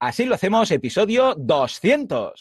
Así lo hacemos, episodio 200.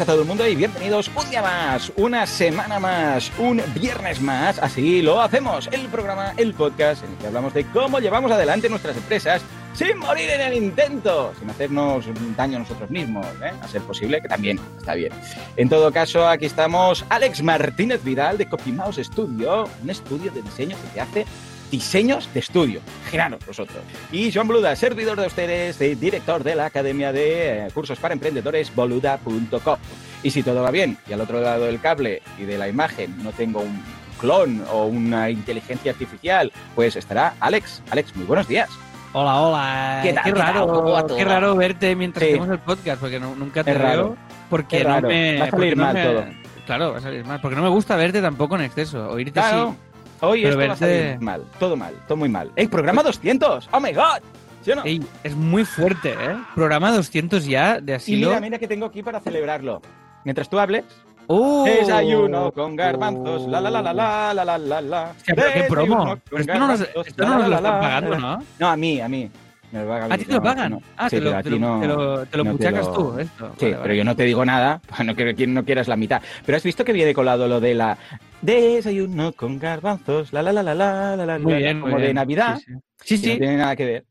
A todo el mundo y bienvenidos un día más, una semana más, un viernes más. Así lo hacemos, el programa, el podcast en el que hablamos de cómo llevamos adelante nuestras empresas sin morir en el intento, sin hacernos daño a nosotros mismos, ¿eh? a ser posible, que también está bien. En todo caso, aquí estamos Alex Martínez Vidal de CopyMouse Studio, un estudio de diseño que te hace diseños de estudio. Giraros vosotros. Y Joan Boluda, servidor de ustedes, y director de la Academia de eh, Cursos para Emprendedores, boluda.com. Y si todo va bien, y al otro lado del cable y de la imagen no tengo un clon o una inteligencia artificial, pues estará Alex. Alex, muy buenos días. Hola, hola. ¿Qué tal, Qué qué tal? ¿Cómo va raro, qué raro verte mientras Sí. hacemos el podcast, porque no- nunca te Es raro. veo. Porque Es no raro. me. Va a salir no mal me- todo. Claro, va a salir mal. Porque no me gusta verte tampoco en exceso. Oírte Claro. sí. Hoy Pero esto va a salir mal, todo mal, todo muy mal. ¡Ey, programa 200! ¡Oh my god! ¿Sí o no? Ey, es muy fuerte, ¿eh? Programa 200 ya de y asilo. mira, mira que tengo aquí para celebrarlo. Mientras tú hables, ¡Oh! desayuno con garbanzos, la la la la la la la la la. Hostia, pero qué promo. con Pero esto no nos, garbanzos, esto no la, nos lo la, están la, pagando, la. ¿no? No, a mí, a mí. Me lo pagan ¿A ti te lo no, pagan? no. Ah, Sí, te, lo, a te, no- te, lo, te lo no puchacas tú, esto. Sí, Vale, pero yo no te digo nada, no quiero que no quieras la mitad. Pero has visto que viene colado lo de la desayuno con garbanzos, la la la la la la la, Muy bien, como muy de bien. Navidad, Sí, sí. Sí, que no sí. tiene nada que ver.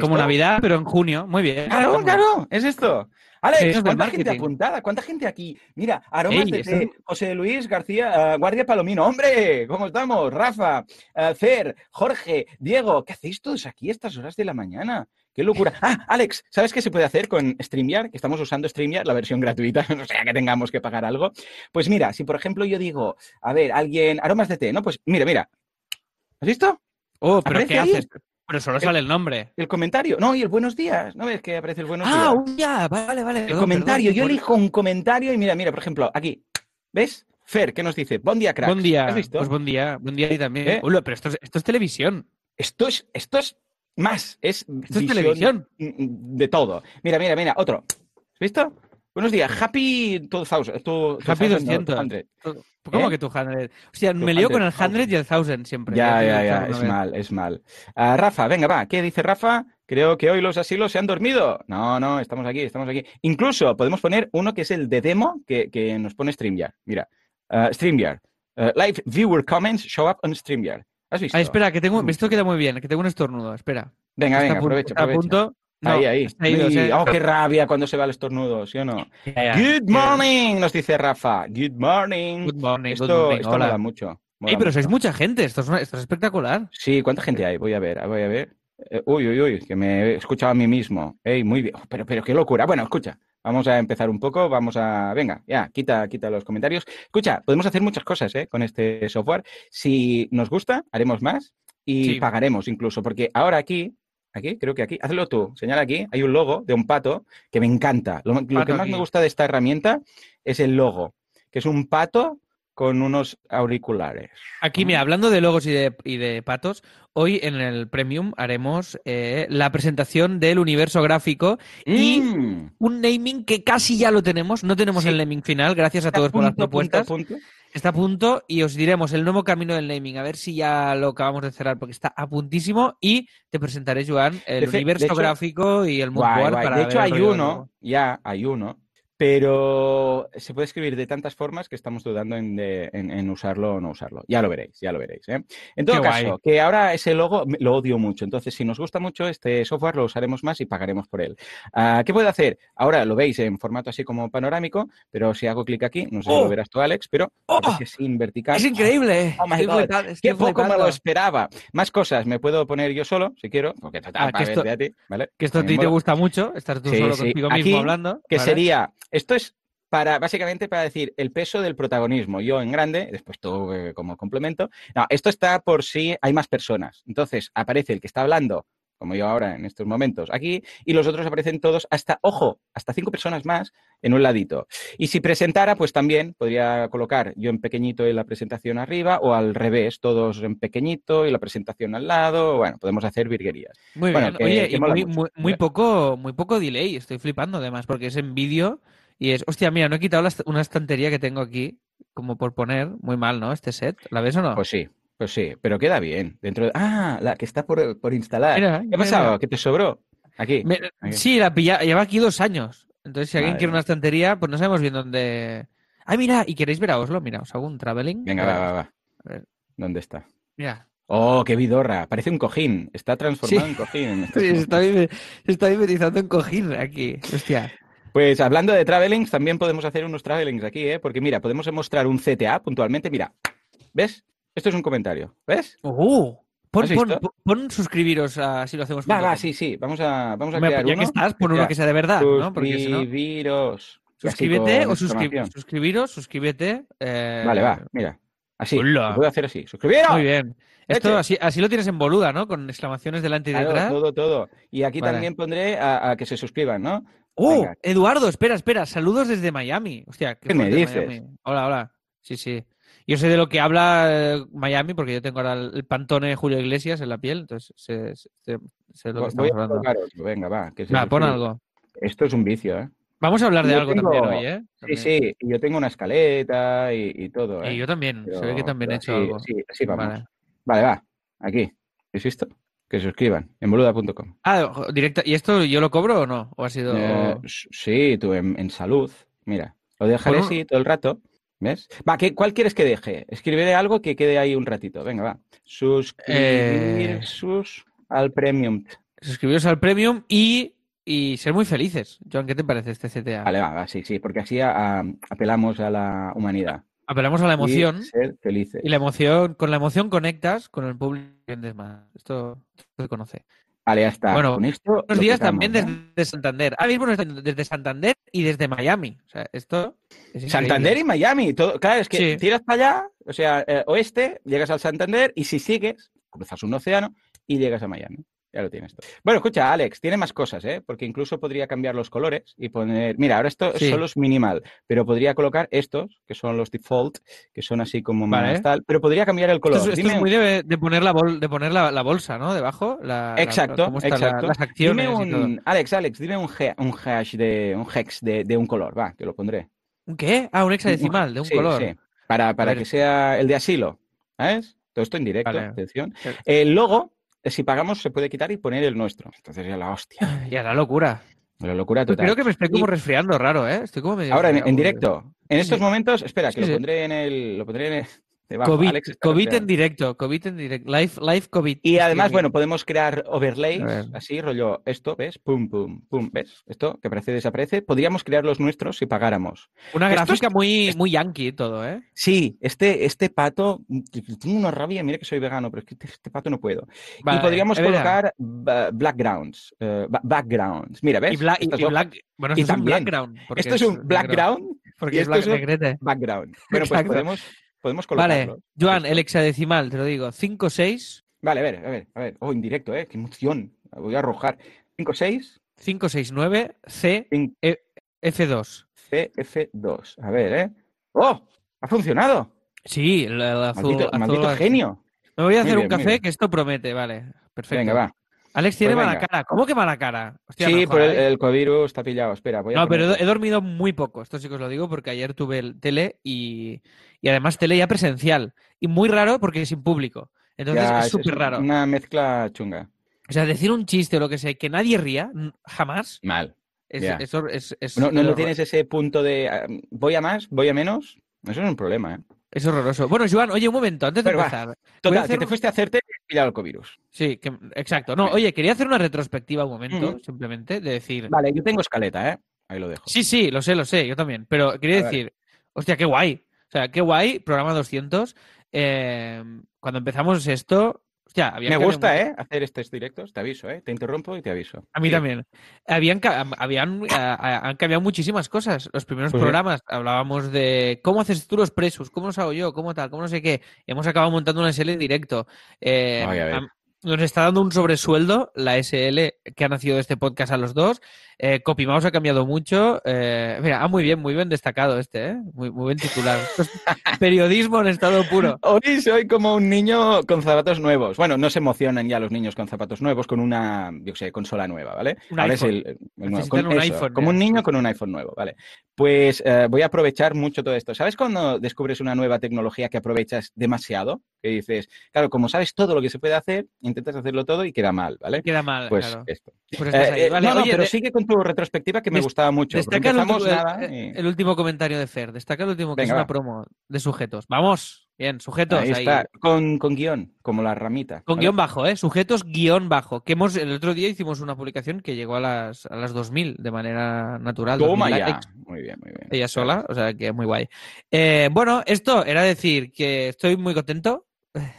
Como Navidad, pero en junio. Muy bien. Claro, claro, es esto. Alex, del ¿cuánta gente apuntada? ¿Cuánta gente aquí? Mira, Aromas Ey, de Té, José Luis García, eh, Guardia Palomino. ¡Hombre! ¿Cómo estamos? Rafa, eh, Fer, Jorge, Diego. ¿Qué hacéis todos aquí a estas horas de la mañana? ¡Qué locura! Ah, Alex, ¿sabes qué se puede hacer con StreamYard? Que estamos usando StreamYard, la versión gratuita, no sea que tengamos que pagar algo. Pues mira, si por ejemplo yo digo, a ver, alguien, Aromas de Té, ¿no? Pues mira, mira. ¿Has visto? Oh, pero ¿Aparece ¿qué ahí? haces? Pero solo sale el nombre. El comentario. No, y el buenos días. ¿No ves que aparece el buenos Ah, días? un ya, vale, vale. El perdón, comentario, perdón, yo elijo un comentario y mira, mira, por ejemplo, aquí, ¿ves? Fer, ¿qué nos dice? Buen día, crack. Buen día. ¿Has visto? Pues buen día, buen día a ti también. ¿Eh? Ulo, pero esto es, esto es televisión. Esto es, esto es más, es, Esto es visión televisión. de todo. Mira, mira, mira, otro. ¿Has visto? Buenos días, happy 2000. tu- Happy 2000, 200. 200. ¿Cómo ¿Eh? que tu 100? O sea, me lío con el 100, 100 y el 1000 siempre. Ya, ya, ya, es mal, es mal. Ah, Rafa, venga, va, ¿qué dice Rafa? Creo que hoy los asilos se han dormido. No, no, estamos aquí, estamos aquí. Incluso podemos poner uno que es el de demo que, que nos pone StreamYard. Mira, ah, StreamYard. Ah, live viewer comments show up on StreamYard. ¿Has visto? Ah, espera, que tengo. Esto queda muy bien, que tengo un estornudo. Espera. Venga, venga, a punto, aprovecha, está a punto. No, ahí, ahí. ido, se- Oh, qué rabia cuando se va el estornudo, ¿sí o no? Good morning, nos dice Rafa. Good morning. Good morning, esto good morning. esto Hola. mola mucho. mola Ey, pero mucho. sois mucha gente. Esto es, esto es espectacular. Sí, ¿cuánta gente hay? Voy a ver, voy a ver. Eh, uy, uy, uy, que me he escuchado a mí mismo. Ey, muy bien. Pero, pero qué locura. Bueno, escucha, vamos a empezar un poco. Vamos a. Venga, ya, quita, quita los comentarios. Escucha, podemos hacer muchas cosas ¿eh? con este software. Si nos gusta, haremos más y Sí. pagaremos incluso. Porque ahora aquí, aquí, creo que aquí, hazlo tú, señala aquí, hay un logo de un pato que me encanta. Lo, lo que más aquí. me gusta de esta herramienta es el logo, que es un pato con unos auriculares. Aquí, mira, hablando de logos y de, y de patos, hoy en el Premium haremos eh, la presentación del universo gráfico y Mm. un naming que casi ya lo tenemos. No tenemos Sí. el naming final, gracias a todos por las Punto, punto, propuestas. punto. Está a punto y os diremos el nuevo camino del naming. A ver si ya lo acabamos de cerrar porque está a puntísimo. Y te presentaré, Joan, el De universo hecho- gráfico y el para De hecho, hay uno, nuevo. ya hay uno, pero se puede escribir de tantas formas que estamos dudando en, de- en- en usarlo o no usarlo. Ya lo veréis, ya lo veréis. ¿eh? En todo Qué caso, guay. que ahora ese logo lo odio mucho. Entonces, si nos gusta mucho este software, lo usaremos más y pagaremos por él. Ah, ¿Qué puedo hacer? Ahora lo veis en formato así como panorámico, pero si hago clic aquí, no sé si ¡Oh! lo verás tú, Alex, pero ¡Oh! sin vertical. Es increíble. Oh my Estoy God. flipando, estoy Qué poco me lo esperaba. Más cosas me puedo poner yo solo, si quiero, porque total, Ah, que esto- a ti, ¿vale? Que esto a ti te gusta mucho, estar tú Sí, solo sí. contigo Aquí, mismo hablando. Que ¿vale? sería, esto es para, básicamente para decir el peso del protagonismo. Yo en grande, después tú eh, como complemento. No, esto está por si hay más personas. Entonces aparece el que está hablando como yo ahora en estos momentos aquí, y los otros aparecen todos hasta, ojo, hasta cinco personas más en un ladito. Y si presentara, pues también podría colocar yo en pequeñito y la presentación arriba, o al revés, todos en pequeñito y la presentación al lado. Bueno, podemos hacer virguerías. Muy Bueno, bien. que- Oye, que y mola muy, mucho. muy, muy poco, muy poco delay. Estoy flipando además, porque es en vídeo y es. Hostia, mira, no he quitado la una estantería que tengo aquí, como por poner. Muy mal, ¿no? Este set. ¿La ves o no? Pues sí, pues sí, pero queda bien. Dentro de... Ah, la que está por, por instalar. Mira, ¿Qué ha pasado? ¿Qué te sobró? Aquí. Me- aquí. sí, la pilla, lleva aquí dos años. Entonces, si alguien Madre quiere una estantería, pues no sabemos bien dónde. Ah, mira, ¿y queréis ver a Oslo? Mira, os hago un traveling. Venga, va, va, va. A ver. ¿Dónde está? Mira. Oh, qué vidorra. Parece un cojín. Está transformado Sí. en cojín. Sí, se está, se está mimetizando en cojín aquí. Hostia. Pues hablando de travelings, también podemos hacer unos travelings aquí, ¿eh? Porque mira, podemos mostrar un CTA puntualmente. Mira, ¿ves? Esto es un comentario. ¿Ves? ¡Uh! Pon, suscribiros a si lo hacemos. Va, va, sí, sí. Vamos a, vamos a Hombre, crear ya uno. que estás, pon uno Ya. que sea de verdad, ¿no? Porque si no. Suscríbete o suscri- suscribiros, suscríbete. eh, Vale, va, mira. Así. Hola. Lo puedo hacer así. ¡Suscribiros! Muy bien. Esto Leche. así, así lo tienes en boluda, ¿no? Con exclamaciones delante y Claro, detrás. todo, todo. Y aquí Vale. también pondré a, a que se suscriban, ¿no? ¡Oh! Venga. Eduardo, espera, espera. Saludos desde Miami. Hostia, ¿Qué me dices? Miami. Hola, hola. Sí, sí. Yo sé de lo que habla eh, Miami porque yo tengo ahora el, pantone de Julio Iglesias en la piel, entonces sé, sé- de lo que estamos hablando. Venga, va. Que se Va, pon algo. Esto es un vicio, ¿eh? Vamos a hablar de Yo algo tengo- también hoy, ¿eh? Sí, También. sí. Y yo tengo una escaleta y, y todo, ¿eh? Y yo también. se ve que también he hecho algo. Sí, así vamos. Vale. Vale, va. Aquí. ¿Es esto? Que se suscriban. En boluda.com. Ah, ojo, directa. ¿Y esto yo lo cobro o no? ¿O ha sido.? Eh, sí, tú en, en salud. Mira, lo dejaré así todo el rato. ¿Ves? Va, ¿qué, ¿cuál quieres que deje? Escribiré algo que quede ahí un ratito. Venga, va. Suscribir Eh, sus al premium. Suscribiros al Premium y, y ser muy felices. Joan, ¿qué te parece este CTA? Vale, va, va, sí, sí, porque así a- a- apelamos a la humanidad. Apelamos a la emoción. Y ser felices. Y la emoción, con la emoción conectas con el público más. Esto, esto se conoce. Vale, ya está. Bueno, Con esto Buenos días también desde Santander. Ahora mismo desde Santander y desde Miami. O sea, esto es. Santander y Miami. Todo, claro, es que Sí. tiras para allá, o sea, eh, oeste, llegas al Santander y si sigues, cruzas un océano y llegas a Miami. Ya lo tienes todo. Bueno, escucha, Alex, tiene más cosas, ¿eh? Porque incluso podría cambiar los colores y poner. Mira, ahora esto Sí. solo es minimal, pero podría colocar estos, que son los default, que son así como Vale. más tal, pero podría cambiar el color. Esto, es, esto Dime es muy de, de poner, la, bol- de poner la, la bolsa, ¿no? Debajo. La, la- Exacto, cómo están la- exacto. las acciones Dime y todo. un, Alex, Alex, dime un, he- un hash de un hex de, de un color, va, que lo pondré. ¿Un qué? Ah, un hexadecimal de un Sí, color. sí, para, para que sea el de asilo, ¿sabes? Todo esto en directo, Vale. atención. El logo, si pagamos, se puede quitar y poner el nuestro. Entonces ya la hostia, Ya, la locura. la locura Pues total. creo que me estoy como Y resfriando raro, ¿eh? Estoy como medio ahora en, directo, en estos momentos, espera, que Sí, lo sí. pondré en el, lo pondré en el, debajo. COVID, Alex está COVID en directo, COVID en directo, live, live COVID. Y además, bueno, podemos crear overlays, así, rollo, esto, ¿ves? Pum, pum, pum, ¿ves? Esto que aparece, desaparece. Podríamos crear los nuestros si pagáramos. Una esto es- gráfica muy, muy yankee todo, ¿eh? Sí, este, este pato, tengo una rabia, mira que soy vegano, pero es que este, este pato no puedo. Vale, y podríamos es colocar ba- backgrounds, eh, ba- backgrounds. Mira, ¿ves? Y, black, bueno, y esto es un background. Esto es un background, Porque y es esto black es un negrete. background. Bueno, pues Exacto. podemos, podemos Vale, colocarlo. Joan, el hexadecimal, te lo digo, 5, 6, Vale, a ver, a ver, a ver. Oh, en directo, ¿eh? Qué emoción. Voy a arrojar. 5, 6, 5, 6, 9, C, 5, E, F2. CF2. A ver, ¿eh? ¡Oh! ¡Ha funcionado! Sí, el, el azul. Maldito, azul maldito azul. genio. Me voy a hacer bien, un café que esto promete, vale. Perfecto. Venga, va. Alex tiene Pues mala cara. ¿Cómo que mala cara? Hostia, sí, no por el, jodas. el covirus está pillado. Espera, voy a No, pero he dormido muy poco. Esto sí que os lo digo porque ayer tuve el tele y, y además tele ya presencial. Y muy raro porque sin público. Entonces Ya, es súper raro. Una mezcla chunga. O sea, decir un chiste o lo que sea que nadie ría, jamás, Mal. es, Ya. eso es, es, No, no, no tienes ese punto de ah, voy a más, voy a menos. Eso es un problema, ¿eh? Es horroroso. Bueno, Joan, oye, un momento, antes de Pero empezar. Total, hacer que te fuiste a hacerte el covirus. Sí, que- exacto. No, oye, quería hacer una retrospectiva un momento, simplemente, de decir. Vale, yo tengo escaleta, ¿eh? Ahí lo dejo. Sí, sí, lo sé, lo sé, yo también. Pero quería decir, hostia, qué guay. O sea, qué guay, programa 200. Eh, cuando empezamos esto, hostia, Me gusta, ¿eh? Hacer estos directos, te aviso, ¿eh? Te interrumpo y te aviso. A mí Sí. también. Habían, habían, a- a- han cambiado muchísimas cosas. Los primeros Pues programas hablábamos de cómo haces tú los presos, cómo los hago yo, cómo tal, cómo no sé qué. Hemos acabado montando una serie en directo. Eh, Ay, a Nos está dando un sobresueldo la SL que ha nacido de este podcast a los dos. Eh, Copymouse ha cambiado mucho. Eh, mira, ah, muy bien, muy bien destacado este, ¿eh? Muy, muy buen titular. Periodismo en estado puro. Hoy soy como un niño con zapatos nuevos. Bueno, no se emocionan ya los niños con zapatos nuevos, con una, yo sé, consola nueva, ¿vale? Un Ahora es iPhone. el- el nuevo. Con un eso, iPhone como un niño con un iPhone nuevo, ¿vale? Pues eh, voy a aprovechar mucho todo esto. ¿Sabes cuando descubres una nueva tecnología que aprovechas demasiado? Que dices, claro, como sabes todo lo que se puede hacer, intentas hacerlo todo y queda mal, ¿ale? Queda mal, Pues claro. esto. Pues Eh, ahí. eh, Vale, no, no, oye, pero de- sigue con tu retrospectiva que me gustaba mucho. Destaca el último, nada el- y- el último comentario de Fer. Destaca el último, que Venga, es una va. promo de sujetos. Vamos, bien, sujetos. Ahí ahí. está, con, con guion, como la ramita. Con ¿vale? guion bajo, ¿eh? Sujetos guion bajo. Que hemos, el otro día hicimos una publicación que llegó a las, a las 2000 de manera natural. Toma 2000 ya. likes, Muy bien, muy bien. Ella sola, o sea que muy guay. Eh, bueno, esto era decir que estoy muy contento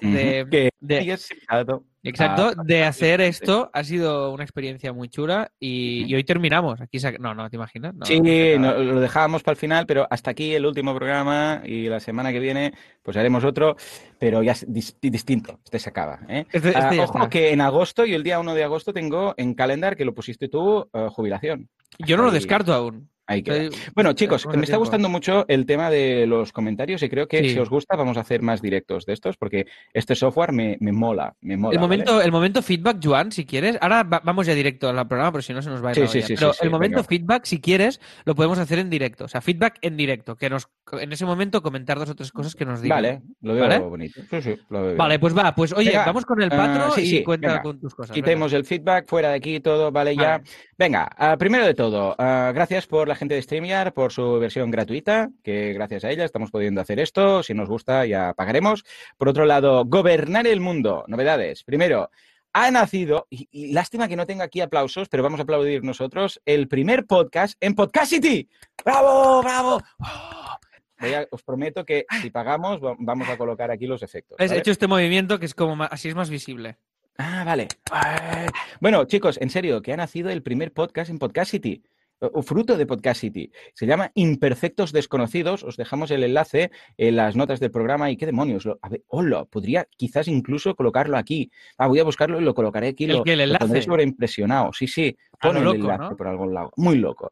de, Ujú. Que de- sigues invitado exacto, a- de a- hacer a- esto. Ha sido una experiencia muy chula y, hoy terminamos. Aquí No, no, ¿te imaginas? No, Sí, no lo dejábamos para el final, pero hasta aquí el último programa y la semana que viene pues haremos otro, pero ya es dis- distinto. Este se acaba. ¿eh? Este- este Ah, ya ojo está. que en agosto y el día 1 de agosto tengo en calendar que lo pusiste tú, eh, jubilación. Yo no lo descarto aún. Ahí queda. Estoy- Bueno, chicos, estamos me está gustando mucho el tema de los comentarios y creo que Sí. si os gusta vamos a hacer más directos de estos porque este software me, me mola, me mola. El ¿vale? momento, el momento feedback, Joan, si quieres. Ahora va- vamos ya directo al programa, pero si no se nos va a ir Sí, sí, sí, Pero el momento venga. feedback, si quieres, lo podemos hacer en directo. O sea, feedback en directo. Que nos, en ese momento comentar dos o tres cosas que nos digan. Vale, lo veo ¿Vale? bonito. Sí, sí, lo veo bien. Vale, pues va. Pues oye, Venga, vamos con el ah, patro sí, y cuenta venga. con tus cosas. Quitemos el feedback, fuera de aquí todo, vale, ya. Vale. Venga, ah, primero de todo, ah, gracias por la gente de StreamYard, por su versión gratuita, que gracias a ella estamos pudiendo hacer esto. Si nos gusta, ya pagaremos. Por otro lado, gobernar el mundo. Novedades. Primero, ha nacido, y, y lástima que no tenga aquí aplausos, pero vamos a aplaudir nosotros, el primer podcast en Podcastity. ¡Bravo, bravo! ¡Oh! A- os prometo que si pagamos, va- vamos a colocar aquí los efectos. He hecho este movimiento que es como más- así es más visible. Ah, vale. Bueno, chicos, en serio, que ha nacido el primer podcast en Podcastity. O- fruto de Podcastity. Se llama Imperfectos Desconocidos. Os dejamos el enlace en las notas del programa. ¿Y qué demonios? Lo- a ver, hola, podría quizás incluso colocarlo aquí. Ah, voy a buscarlo y lo colocaré aquí. ¿El lo, el lo enlace? sobreimpresionado. Sí, sí. Lo Pon el loco, enlace ¿no? por algún lado. Muy loco.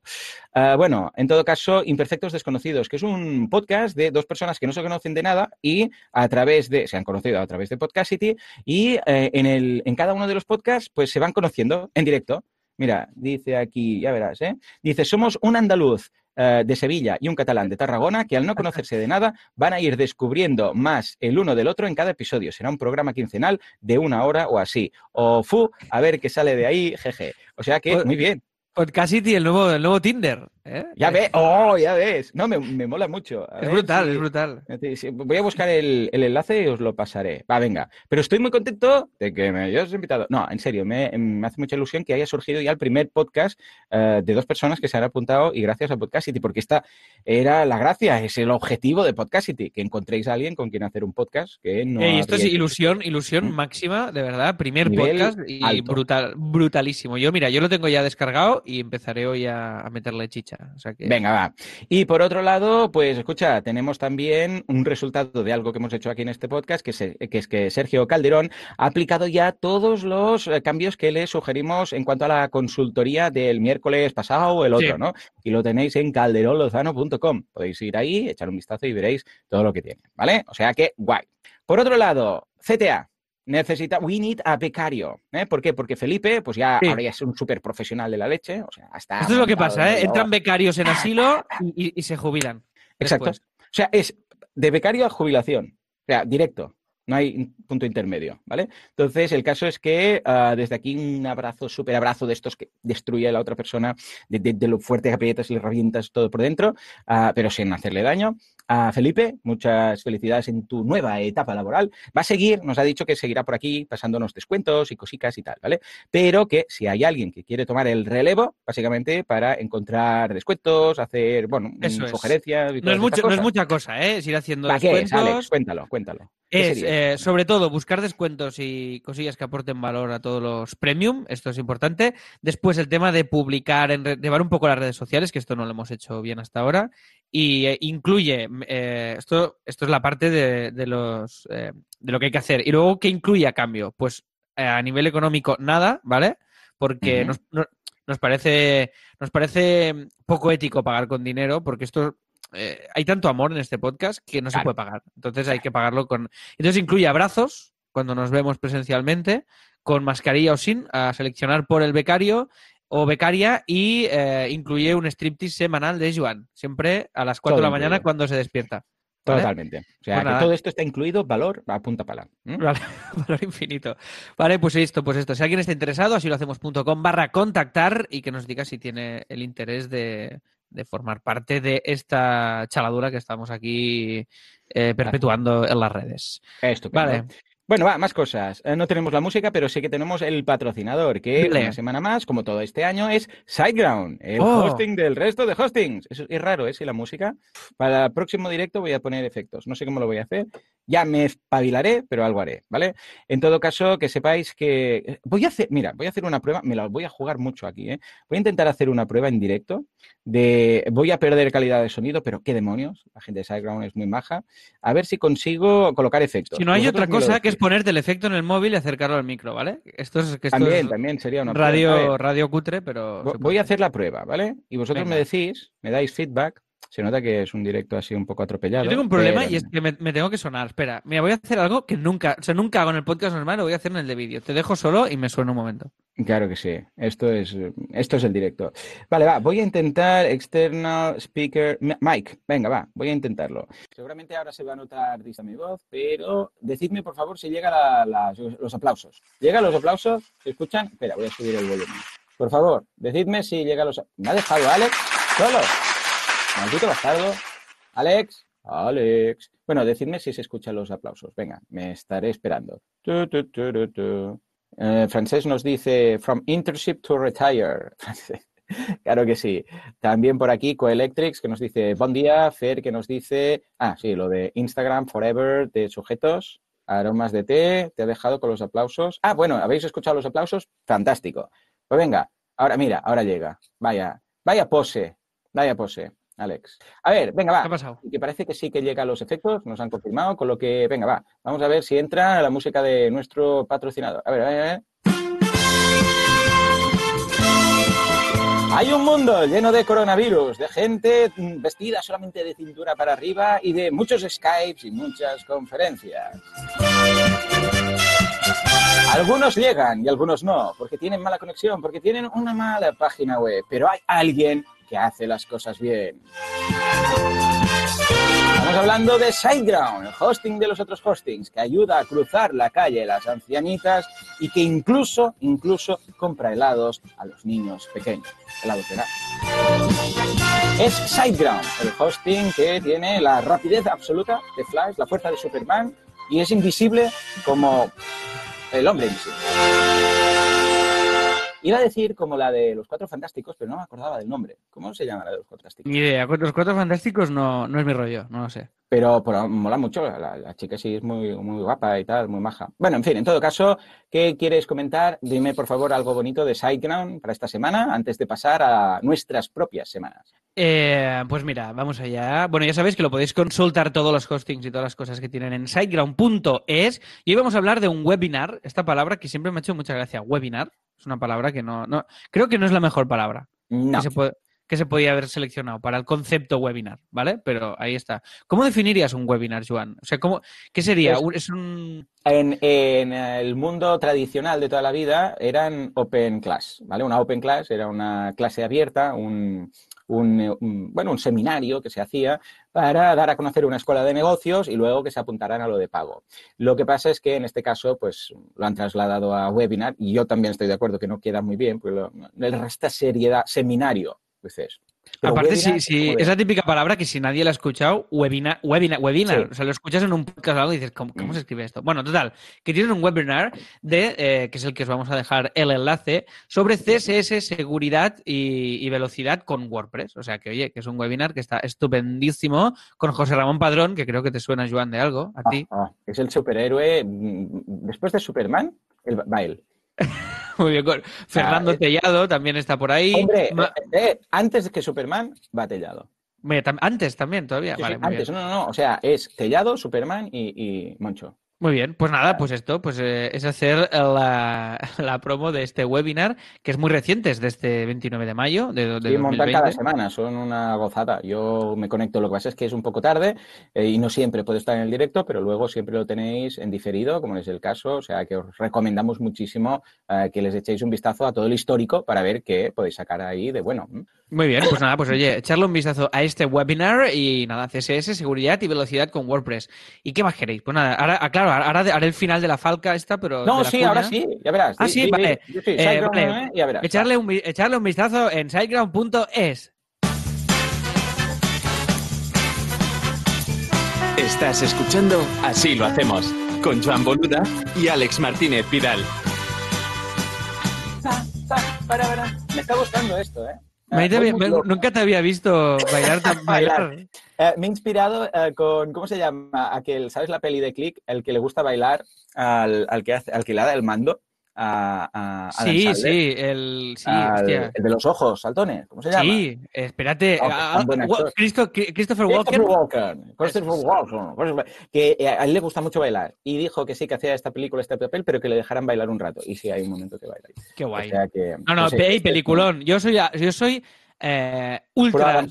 Ah, bueno, en todo caso, Imperfectos Desconocidos, que es un podcast de dos personas que no se conocen de nada y a través de, se han conocido a través de Podcastity y eh, en, el, en cada uno de los podcasts pues se van conociendo en directo. Mira, dice aquí, ya verás, ¿eh? Dice, somos un andaluz eh, de Sevilla y un catalán de Tarragona que al no conocerse de nada van a ir descubriendo más el uno del otro en cada episodio. Será un programa quincenal de una hora o así. O fu, a ver qué sale de ahí, jeje. O sea que, Pues- muy bien. Podcastity, el nuevo, el nuevo Tinder. ¿eh? Ya Eh, ves, oh, ya ves. No, me, me mola mucho. A Es ver brutal, es brutal. Sí, Voy a buscar el, el enlace y os lo pasaré. Va, venga. Pero estoy muy contento de que me hayas invitado. No, en serio, me, me hace mucha ilusión que haya surgido ya el primer podcast eh, de dos personas que se han apuntado y gracias a Podcastity, porque esta era la gracia, es el objetivo de Podcastity, que encontréis a alguien con quien hacer un podcast que no. Esto es ilusión, ilusión Mm. máxima, de verdad. Primer Nivel podcast y alto. brutal, brutalísimo. Yo, mira, yo lo tengo ya descargado y empezaré hoy a, a meterle chicha. O sea que... Venga, va. Y por otro lado, pues escucha, tenemos también un resultado de algo que hemos hecho aquí en este podcast, que, se- que es que Sergio Calderón ha aplicado ya todos los eh, cambios que le sugerimos en cuanto a la consultoría del miércoles pasado o el otro, Sí. ¿no? Y lo tenéis en calderonlozano.com. Podéis ir ahí, echar un vistazo y veréis todo lo que tiene, ¿vale? O sea que, guay. Por otro lado, CTA. Necesita, we need a becario. ¿eh? ¿Por qué? Porque Felipe, pues ya Sí. ahora ya es un súper profesional de la leche. O sea, hasta Esto es lo que pasa, ¿eh? Entran becarios en asilo y, y- y se jubilan. Exacto. después. O sea, es de becario a jubilación. O sea, directo. No hay un punto intermedio, ¿vale? Entonces, el caso es que ah, desde aquí un abrazo, súper abrazo de estos que destruye a la otra persona, de, de- de lo fuerte que aprietas y le revientas todo por dentro, ah, pero sin hacerle daño. A Felipe, muchas felicidades en tu nueva etapa laboral. Va a seguir, nos ha dicho que seguirá por aquí pasándonos descuentos y cositas y tal, ¿vale? Pero que si hay alguien que quiere tomar el relevo, básicamente para encontrar descuentos, hacer, bueno, Eso es. sugerencias y No es, mucho, no es mucha cosa, ¿eh? Es ir haciendo ¿Para qué es, descuentos. Alex? Cuéntalo, cuéntalo. ¿Qué Es, eh, sobre todo, buscar descuentos y cosillas que aporten valor a todos los premium. Esto es importante. Después, el tema de publicar, en llevar un poco las redes sociales, que esto no lo hemos hecho bien hasta ahora. Y eh, incluye, eh, esto, esto es la parte de, de los, eh, de lo que hay que hacer. Y luego, ¿qué incluye a cambio? Pues a nivel económico nada, ¿vale? Porque nos, no- nos parece nos parece poco ético pagar con dinero, porque esto eh, hay tanto amor en este podcast que no se puede pagar. Entonces hay que pagarlo con. Entonces incluye abrazos cuando nos vemos presencialmente, con mascarilla o sin, a seleccionar por el becario o becaria y eh, incluye un striptease semanal de Joan, siempre a las 4 de la mañana cuando se despierta. ¿vale? Totalmente. O sea, Pues que todo esto está incluido, valor a punta pala. ¿m? Vale, valor infinito. Vale, pues esto, pues esto. Si alguien está interesado, así lo hacemos.com barra contactar y que nos diga si tiene el interés de, de formar parte de esta chaladura que estamos aquí eh, perpetuando en las redes. Estupendo. Vale. Bueno, va, más cosas. Eh, no tenemos la música, pero sí que tenemos el patrocinador, que Dale. una semana más, como todo este año, es SiteGround, el Oh. hosting del resto de hostings. Eso es raro, ¿eh? Si la música. Para el próximo directo voy a poner efectos. No sé cómo lo voy a hacer. Ya me espabilaré, pero algo haré, ¿vale? En todo caso, que sepáis que. Voy a hacer. Mira, voy a hacer una prueba. Me la voy a jugar mucho aquí, ¿eh? Voy a intentar hacer una prueba en directo de. Voy a perder calidad de sonido, pero qué demonios. La gente de SiteGround es muy maja. A ver si consigo colocar efectos. Si no hay Vosotros otra cosa que es ponerte el efecto en el móvil y acercarlo al micro, ¿vale? Esto es que esto También, es también sería una prueba. Radio, ver, radio cutre, pero. voy a hacer la prueba, ¿vale? Y vosotros me decís, me dais feedback. Se nota que es un directo así un poco atropellado. Yo tengo un problema pero- y es que me, me tengo que sonar. Espera, mira, voy a hacer algo que nunca, o sea, nunca hago en el podcast normal, lo voy a hacer en el de vídeo. Te dejo solo y me suena un momento. Claro que sí. Esto es, esto es el directo. Vale, va. Voy a intentar external speaker mi- mic. Venga, va. Voy a intentarlo. Seguramente ahora se va a notar dista mi voz, pero decidme por favor si llega la- los aplausos. ¿Llegan los aplausos? ¿Se escuchan? Espera, voy a subir el volumen. Por favor, decidme si llegan los. ¿Me ha dejado Alex solo? Maldito bastardo. Alex. Alex. Bueno, decidme si se escuchan los aplausos. Venga, me estaré esperando. Tu. Eh, Francés nos dice From internship to retire. claro que sí. También por aquí Coelectrics que nos dice Buen día. Fer que nos dice. Ah, sí, lo de Instagram Forever de sujetos. Aromas de té. Te ha dejado con los aplausos. Ah, bueno, ¿habéis escuchado los aplausos? Fantástico. Pues venga, ahora mira, ahora llega. Vaya, vaya pose. Vaya pose, Alex. A ver, venga, va ¿Qué ha pasado? que parece que sí que llega a los efectos, nos han confirmado, con lo que, venga, va, vamos a ver si entra la música de nuestro patrocinador. A ver, a ver, a ver. Hay un mundo lleno de coronavirus, de gente vestida solamente de cintura para arriba y de muchos Skypes y muchas conferencias. Algunos llegan y algunos no, porque tienen mala conexión, porque tienen una mala página web, pero hay alguien que hace las cosas bien. Estamos hablando de SiteGround, el hosting de los otros hostings, que ayuda a cruzar la calle de las ancianitas y que incluso, incluso compra helados a los niños pequeños. Helados de. Es SiteGround, el hosting que tiene la rapidez absoluta de Flash, la fuerza de Superman y es invisible como el hombre invisible. Iba a decir como la de los Cuatro Fantásticos, pero no me acordaba del nombre. ¿Cómo se llama la de los Cuatro Fantásticos? Ni idea. Los cuatro fantásticos no, no es mi rollo, no lo sé. Pero, pero mola mucho, la, la chica sí es muy, muy guapa y tal, muy maja. Bueno, en fin, en todo caso, ¿qué quieres comentar? Dime, por favor, algo bonito de SiteGround para esta semana, antes de pasar a nuestras propias semanas. Eh, pues mira, vamos allá. Bueno, ya sabéis que lo podéis consultar todos los hostings y todas las cosas que tienen en siteground.es. Y hoy vamos a hablar de un webinar, esta palabra que siempre me ha hecho mucha gracia. Webinar es una palabra que no, no creo que no es la mejor palabra No. que, se puede- que se podía haber seleccionado para el concepto webinar, ¿vale? Pero ahí está. ¿Cómo definirías un webinar, Joan? O sea, ¿cómo, ¿qué sería? Es- Un- Es un... En, en el mundo tradicional de toda la vida eran open class, ¿vale? Una open class era una clase abierta, un, un, un- bueno, un seminario que se hacía para dar a conocer una escuela de negocios y luego que se apuntaran a lo de pago. Lo que pasa es que en este caso, pues lo han trasladado a webinar y yo también estoy de acuerdo que no queda muy bien, porque le resta seriedad, seminario, dices. Pero Aparte, sí, webinar, sí, joder. es la típica palabra que si nadie la ha escuchado, webinar, webinar, webinar. Sí. O sea, lo escuchas en un podcast o algo y dices, ¿cómo, cómo Mm. se escribe esto? Bueno, total, que tienen un webinar de, eh, que es el que os vamos a dejar el enlace, sobre CSS, seguridad y, y velocidad con WordPress. O sea, que oye, que es un webinar que está estupendísimo con José Ramón Padrón, que creo que te suena, Joan, de algo, a ti. Ah, ah, es el superhéroe, mm, después de Superman, el, va él. Muy bien, con Fernando eh. Tellado también está por ahí. Hombre, Ma- eh, eh, antes que Superman, va Tellado. Mira, tam- antes también, todavía. Sí, sí, vale, muy antes, bien. no, no, no. O sea, es Tellado, Superman y, y Moncho. Muy bien, pues nada, pues esto pues eh, es hacer la, la, promo de este webinar, que es muy reciente, es de este 29 de mayo de, de sí, montan cada semana, son una gozada. Yo me conecto, lo que pasa es que es un poco tarde eh, y no siempre puedo estar en el directo, pero luego siempre lo tenéis en diferido, como es el caso, o sea que os recomendamos muchísimo eh, que les echéis un vistazo a todo el histórico para ver qué podéis sacar ahí de bueno. Muy bien, pues nada, pues oye, echarle un vistazo a este webinar y nada, CSS, seguridad y velocidad con WordPress. ¿Y qué más queréis? Pues nada, ahora, ah, claro, ahora haré el final de la falca esta, pero... No, sí, ahora sí, ya verás. Ah, sí, vale. Eh, vale. Ya verás, echarle, un, echarle un vistazo en siteground.es. Estás escuchando Así lo hacemos, con Joan Boluda y Alex Martínez Vidal. Me está gustando esto, ¿eh? Nunca te había visto bailar tan bailar. Eh, me he inspirado eh, con, ¿cómo se llama? Aquel, ¿sabes la peli de Click? El que le gusta bailar al, al que, hace, al que le da el mando a, a sí, sí, el, sí el de los ojos saltones, ¿cómo se llama? Sí, espérate, oh, Christopher, Christopher Walken. Christopher Walken. Que eh, a él le gusta mucho bailar y dijo que sí, que hacía esta película, este papel, pero que le dejaran bailar un rato. Y sí, hay un momento que baila. Qué guay. no, no, pues peliculón. Yo soy, yo soy eh, ultra,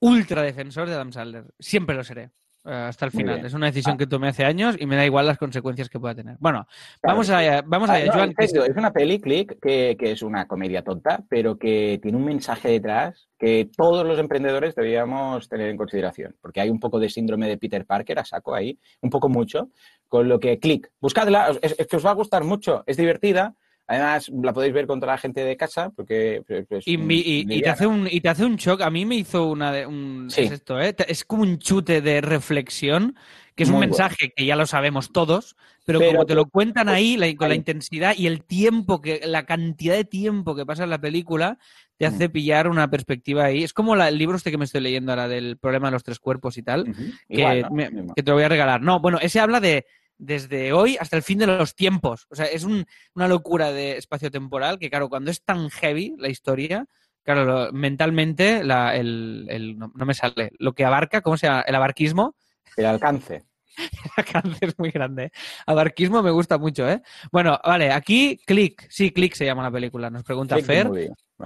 ultra defensor de Adam Sandler. Siempre lo seré. Eh, hasta el final. Es una decisión ah. que tomé hace años y me da igual las consecuencias que pueda tener. Bueno, vamos a vamos a ah, es una peli, Click, que, es una comedia tonta, pero que tiene un mensaje detrás que todos los emprendedores deberíamos tener en consideración, porque hay un poco de síndrome de Peter Parker a saco ahí, un poco mucho, con lo que Click, buscadla, es que os va a gustar mucho, es divertida, Además, la podéis ver contra la gente de casa porque... Pues, y, te hace un, y te hace un shock. A mí me hizo una de, un, es esto, ¿eh? Es como un chute de reflexión, que es un mensaje que ya lo sabemos todos, pero, como te lo cuentan ahí, con la intensidad y el tiempo, que la cantidad de tiempo que pasa en la película, te hace mm. pillar una perspectiva ahí. Es como el libro este que me estoy leyendo ahora del problema de los tres cuerpos y tal, que, que te lo voy a regalar. No, bueno, ese habla de desde hoy hasta el fin de los tiempos. O sea, es una locura de espacio-temporal que, claro, cuando es tan heavy la historia, claro, mentalmente el, no, me sale. Lo que abarca, ¿cómo se llama? El abarquismo. El alcance. el alcance es muy grande. Abarquismo me gusta mucho, ¿eh? Bueno, vale, aquí Click. Sí, Click se llama la película. Nos pregunta Fer.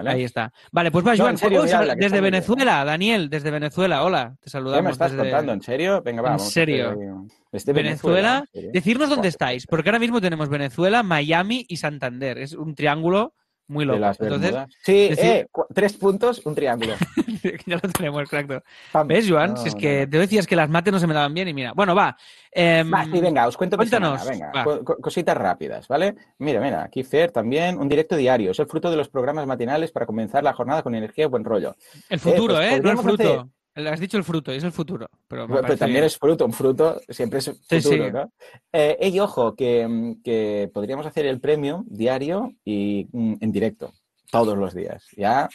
Ahí está. Vale, pues va, Joan. desde Venezuela, Daniel, desde Venezuela. Hola, te saludamos. ¿Qué me estás contando? ¿En serio? Venga, vamos. En serio. Desde Venezuela. Decirnos dónde estáis, porque ahora mismo tenemos Venezuela, Miami y Santander. Es un triángulo muy loco. Entonces, sí, eh, tres puntos, un triángulo. ya lo tenemos, exacto. ¿Ves, Joan? si es que te decías que las mates no se me daban bien y mira. Bueno, va. Eh, sí, venga, os cuento Cuéntanos. venga, cositas rápidas, ¿vale? Mira, mira, aquí Fer también, un directo diario. Es el fruto de los programas matinales para comenzar la jornada con energía y buen rollo. El futuro, ¿eh? Pues no el fruto. Has dicho el fruto, es el futuro. Pero, también es fruto, un fruto siempre es futuro, ¿no? Eh, y ojo, que, podríamos hacer el premio diario y mm, en directo, todos los días. Ya.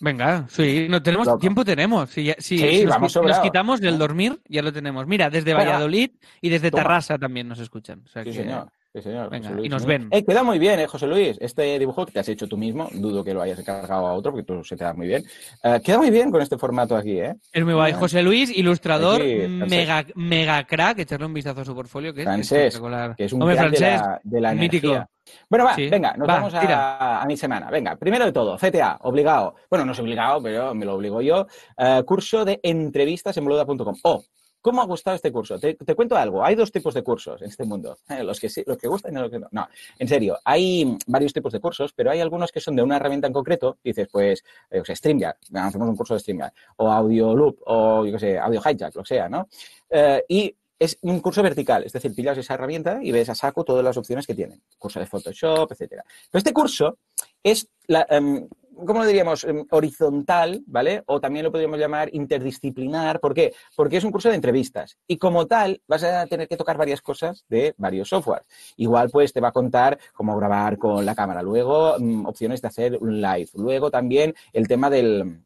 Venga, sí, no tenemos tiempo tenemos. Si, si, nos, quitamos del dormir, ya lo tenemos. Mira, desde Valladolid y desde Tarrasa también nos escuchan. sí, señor. Sí, señor. y nos ven. Eh, queda muy bien, eh, José Luis. Este dibujo que te has hecho tú mismo, dudo que lo hayas encargado a otro, porque tú se te da muy bien. Eh, queda muy bien con este formato aquí, ¿eh? Es muy guay. José Luis, ilustrador, mega, mega crack. Echarle un vistazo a su portfolio, que francés, es que es un Hombre, francés, de la, energía. Bueno, va, venga, nos vamos a, a, mi semana. Venga, primero de todo, CTA, obligado. Bueno, no es obligado, pero me lo obligo yo. Uh, curso de entrevistas en boluda.com. O ¿Cómo ha gustado este curso? Te, cuento algo. Hay dos tipos de cursos en este mundo. Los que sí, los que gustan y los que no. No, en serio. Hay varios tipos de cursos, pero hay algunos que son de una herramienta en concreto. Dices, pues, eh, o sea, StreamYard. Hacemos un curso de StreamYard. O Audio Loop. O, yo qué sé, Audio Hijack, lo que sea, ¿no? Eh, y es un curso vertical, es decir, pillas esa herramienta y ves a saco todas las opciones que tienen. Curso de Photoshop, etcétera. Pero este curso es la, em, ¿cómo lo diríamos? Em, horizontal, ¿vale? O también lo podríamos llamar interdisciplinar. ¿Por qué? Porque es un curso de entrevistas. Y como tal, vas a tener que tocar varias cosas de varios softwares. Igual, pues, te va a contar cómo grabar con la cámara. Luego, mm, opciones de hacer un live. Luego, también el tema del,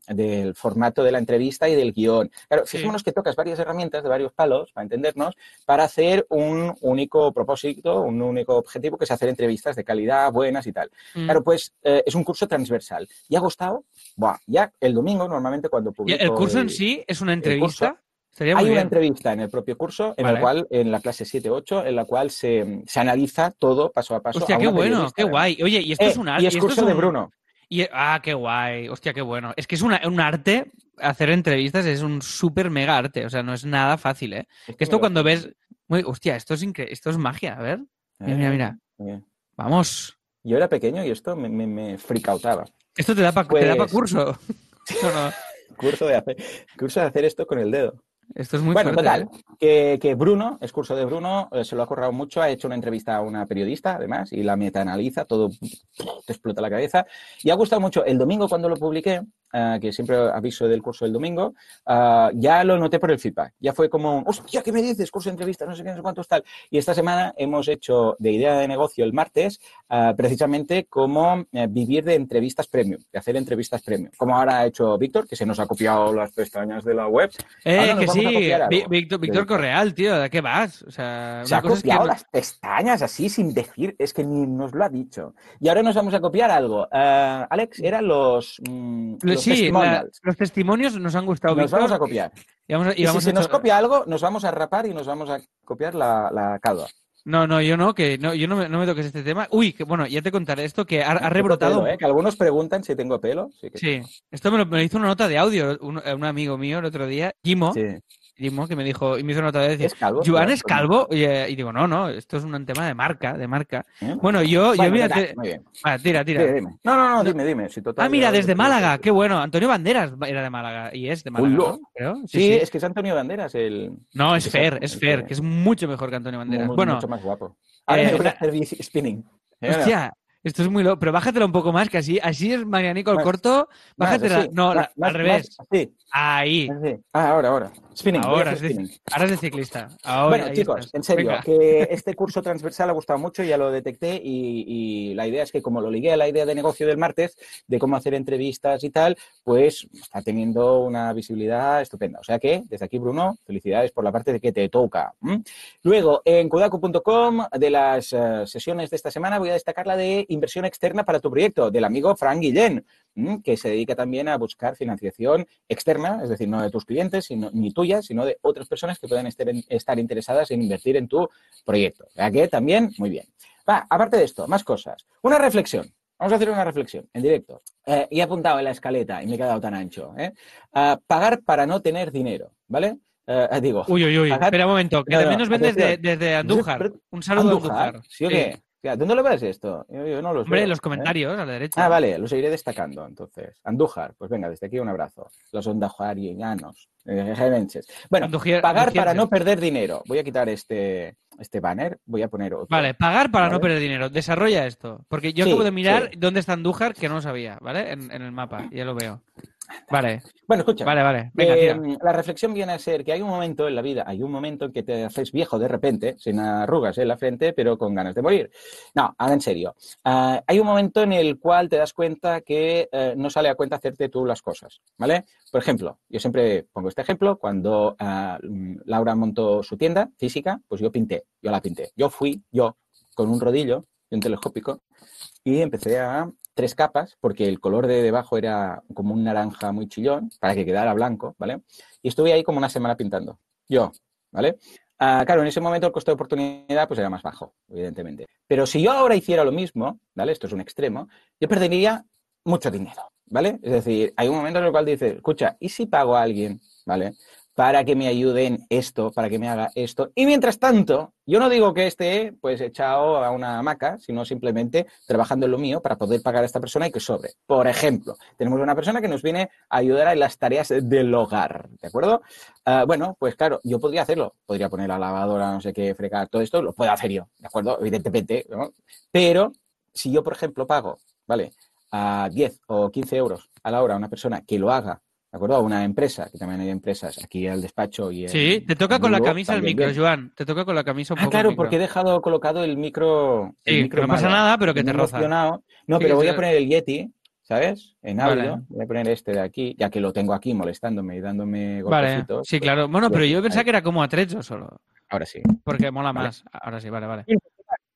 formato de la entrevista y del guion. Claro, fijémonos que tocas varias herramientas de varios palos, para entendernos, para hacer un único propósito, un único objetivo, que es hacer entrevistas de calidad, buenas y tal. Mm. Claro, pues, eh, es un curso transversal. ¿Y ha gustado? Buah, ya el domingo normalmente cuando publico... ¿El curso en sí es una entrevista? Estaría Hay muy una bien. entrevista en el propio curso, en Vale. la cual, en la clase 7-8, en la cual se, se analiza todo paso a paso. Hostia, a qué bueno, qué guay. Oye, y esto Eh, es un arte. y es curso de Bruno. ah, qué guay. Hostia, qué bueno. Es que es una- un arte. Hacer entrevistas es un súper mega arte. O sea, no es nada fácil, ¿eh? Es Que esto cuando ves. Muy, hostia, esto es increíble. Esto es magia. A ver. Mira, mira, mira. Vamos. Yo era pequeño y esto me, me, me freakoutaba. Esto te da para pa Pues- curso. No. Curso de hacer, curso de hacer esto con el dedo. Esto es muy bueno, fuerte. total, ¿eh? que, que Bruno, es curso de Bruno, eh, se lo ha currado mucho, ha hecho una entrevista a una periodista, además, y la metaanaliza, todo te explota la cabeza. Y ha gustado mucho. El domingo cuando lo publiqué, ah, que siempre aviso del curso del domingo, ah, ya lo noté por el feedback. Ya fue como, hostia, ¿qué me dices? Curso de entrevista, no sé qué, no sé cuántos tal. Y esta semana hemos hecho de idea de negocio el martes, ah, precisamente cómo eh, vivir de entrevistas premium, de hacer entrevistas premium. Como ahora ha hecho Víctor, que se nos ha copiado las pestañas de la web. Eh, que sí. Víctor, Víctor Correal, tío. ¿De qué vas? O sea, Se ha que copiado las pestañas así sin decir, es que ni nos lo ha dicho. Y ahora nos vamos a copiar algo. Alex, eran los, mm, los sí, la- los testimonios nos han gustado, Nos Víctor, vamos a copiar. Y vamos a- y Y, vamos si a se nos copia algo, nos vamos a rapar y nos vamos a copiar la, la calva. No, no, yo no, que no, yo no me, no me toques este tema. Uy, que bueno, ya te contaré esto, que ha, ha rebrotado. pelo, ¿eh? Que algunos preguntan si tengo pelo. Sí, que- Sí, esto me lo, me lo hizo una nota de audio un, un amigo mío el otro día, Jimo, sí. Que me dijo, y me hizo una de decir, ¿Es calvo? ¿Joan es calvo? Y, eh, y digo, no, no, esto es un tema de marca, de marca. ¿eh? Bueno, yo, yo Bueno, voy a total, hacer- Muy bien. Ah, tira, tira. Dime, dime. No, no, no, dime, dime. Si total, Ah, mira, desde Málaga, qué bueno. Antonio Banderas era de Málaga y es de Málaga. ¿no? Creo. Sí, Sí, sí. es que es Antonio Banderas el... No, es Fer, es Fer, que- es mucho mejor que Antonio Banderas. mu- Bueno, mucho más guapo. Ahora eh, me voy a hacer spinning. Mira. hostia, esto es muy loco. Pero bájatela un poco más, que así, así es Marianico el Más- corto. Bájatela. así, no, más- la- más- al revés. más así. Ahí. Así. Ah, ahora, ahora. Spinning. Ahora es, de, spinning. ahora es de ciclista. Ahora, Bueno, chicos, estás. en serio, Venga. que este curso transversal ha gustado mucho, ya lo detecté y, y la idea es que como lo ligué a la idea de negocio del martes, de cómo hacer entrevistas y tal, pues está teniendo una visibilidad estupenda. O sea que, desde aquí, Bruno, felicidades por la parte de que te toca. Luego, en kudaku.com, de las eh, sesiones de esta semana, voy a destacar la de inversión externa para tu proyecto, del amigo Frank Guillén, que se dedica también a buscar financiación externa, es decir, no de tus clientes, sino, ni tuya, sino de otras personas que puedan estar, estar interesadas en invertir en tu proyecto. Sea que también, muy bien. Va, aparte de esto, más cosas. Una reflexión. Vamos a hacer una reflexión en directo. Eh, y he apuntado en la escaleta y me he quedado tan ancho. ¿eh? Pagar para no tener dinero, ¿vale? Eh, digo, Uy, uy, uy. Pagar- Espera un momento, que No, también no, nos ven desde, atención. desde Andújar. Un saludo Andújar, a Andújar. ¿sí o qué? O sea, ¿Dónde lo ves esto? Yo, yo no lo Hombre, veo, en los ¿eh? comentarios, a la derecha. Ah, vale, lo seguiré destacando entonces. Andújar, pues venga, desde aquí un abrazo. Los ondajarianos, eh. Bueno, pagar para no perder dinero. Voy a quitar este, este banner, voy a poner otro. Vale, pagar para no perder dinero. Desarrolla esto. Porque yo Sí, acabo de mirar sí. dónde está Andújar, que no lo sabía, ¿vale? En, en el mapa, ya lo veo. Vale, Bueno, escucha. vale, vale. Venga, Eh, tira. la reflexión viene a ser que hay un momento en la vida, hay un momento en que te haces viejo de repente, sin arrugas en la frente, pero con ganas de morir. No, ahora en serio. Ah, hay un momento en el cual te das cuenta que eh, no sale a cuenta hacerte tú las cosas, ¿vale? Por ejemplo, yo siempre pongo este ejemplo, cuando mm, Laura montó su tienda física, pues yo pinté, yo la pinté. Yo fui, yo, con un rodillo y un telescópico, y empecé a tres capas, porque el color de debajo era como un naranja muy chillón, para que quedara blanco, ¿vale? Y estuve ahí como una semana pintando, yo, ¿vale? Ah, claro, en ese momento el costo de oportunidad pues era más bajo, evidentemente. Pero si yo ahora hiciera lo mismo, ¿vale? Esto es un extremo, yo perdería mucho dinero, ¿vale? Es decir, hay un momento en el cual dices, escucha, ¿y si pago a alguien, ¿vale? Para que me ayuden esto, para que me haga esto. Y mientras tanto, yo no digo que esté pues echado a una hamaca, sino simplemente trabajando en lo mío para poder pagar a esta persona y que sobre. Por ejemplo, tenemos una persona que nos viene a ayudar en las tareas del hogar, ¿de acuerdo? Ah, bueno, pues claro, yo podría hacerlo. Podría poner la lavadora, no sé qué, fregar, todo esto, lo puedo hacer yo, ¿de acuerdo? Evidentemente. Pero si yo, por ejemplo, pago, ¿vale? A 10 o 15 euros a la hora a una persona que lo haga, ¿de acuerdo? Una empresa, que también hay empresas aquí al despacho y en- Sí, te toca con la camisa el micro, bien. Joan. Te toca con la camisa un Ah, poco. claro, porque he dejado colocado el micro. el Sí, micro que no pasa malo. nada, pero que te roza. emocionado. No, Sí, pero voy a poner el Yeti, ¿sabes? En Vale. audio. Voy a poner este de aquí, ya que lo tengo aquí molestándome y dándome Vale, golpecitos. sí, pues, claro. Bueno, pero yo pensaba que era como atrecho solo. Ahora sí. Porque mola Vale. más. Ahora sí, vale, vale.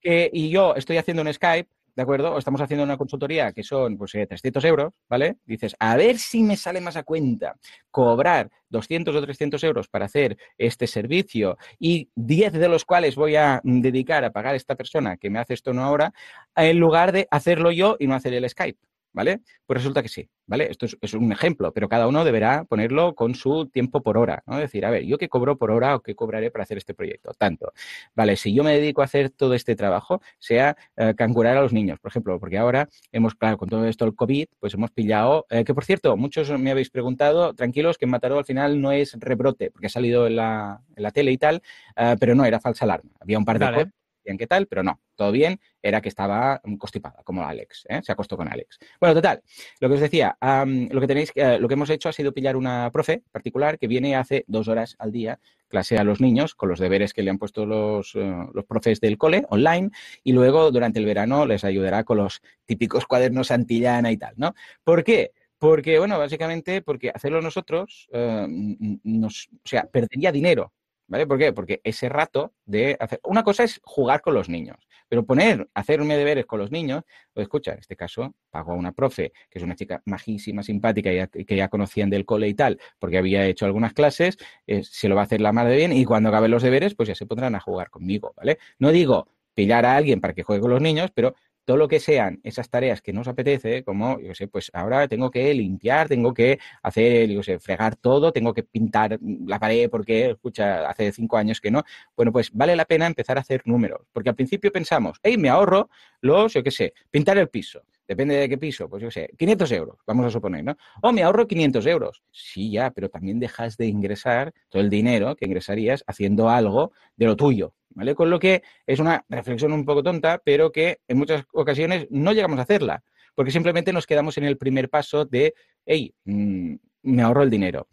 Que- y yo estoy haciendo un Skype ¿de acuerdo? O estamos haciendo una consultoría que son, pues, 300 euros, ¿vale? Dices, a ver si me sale más a cuenta cobrar 200 o 300 euros para hacer este servicio y 10 de los cuales voy a dedicar a pagar a esta persona que me hace esto una hora, en lugar de hacerlo yo y no hacer el Skype. ¿Vale? Pues resulta que sí, ¿vale? Esto es, un ejemplo, pero cada uno deberá ponerlo con su tiempo por hora, ¿no? Decir, a ver, ¿yo qué cobro por hora o qué cobraré para hacer este proyecto? Tanto, ¿vale? Si yo me dedico a hacer todo este trabajo, sea eh, cancurar a los niños, por ejemplo, porque ahora hemos, claro, con todo esto el COVID, pues hemos pillado, eh, que por cierto, muchos me habéis preguntado, tranquilos, que en Mataró al final no es rebrote, porque ha salido en la, en la tele y tal, eh, pero no, era falsa alarma. Había un par de qué tal, pero no, todo bien, era que estaba constipada, como Alex, ¿eh? se acostó con Alex. Bueno, total, lo que os decía, lo que tenéis, uh, lo que hemos hecho ha sido pillar una profe particular que viene hace dos horas al día, clase a los niños con los deberes que le han puesto los, uh, los profes del cole online y luego durante el verano les ayudará con los típicos cuadernos antillana y tal, ¿no? ¿Por qué? Porque, bueno, básicamente porque hacerlo nosotros eh, nos, o sea, perdería dinero, ¿Vale? ¿Por qué? Porque ese rato de hacer. Una cosa es jugar con los niños, pero poner, hacerme deberes con los niños, pues escucha, en este caso pago a una profe, que es una chica majísima, simpática y que ya conocían del cole y tal, porque había hecho algunas clases, eh, se lo va a hacer la madre bien y cuando acaben los deberes, pues ya se pondrán a jugar conmigo, ¿vale? No digo pillar a alguien para que juegue con los niños, pero todo lo que sean esas tareas que nos apetece, como, yo sé, pues ahora tengo que limpiar, tengo que hacer, yo sé, fregar todo, tengo que pintar la pared porque, escucha, hace cinco años que no. Bueno, pues vale la pena empezar a hacer números, porque al principio pensamos, hey, me ahorro los, yo qué sé, pintar el piso. Depende de qué piso, pues yo sé, 500 euros, vamos a suponer, ¿no? O me ahorro 500 euros. Sí, ya, pero también dejas de ingresar todo el dinero que ingresarías haciendo algo de lo tuyo, ¿vale? Con lo que es una reflexión un poco tonta, pero que en muchas ocasiones no llegamos a hacerla, porque simplemente nos quedamos en el primer paso de, hey, mmm, me ahorro el dinero.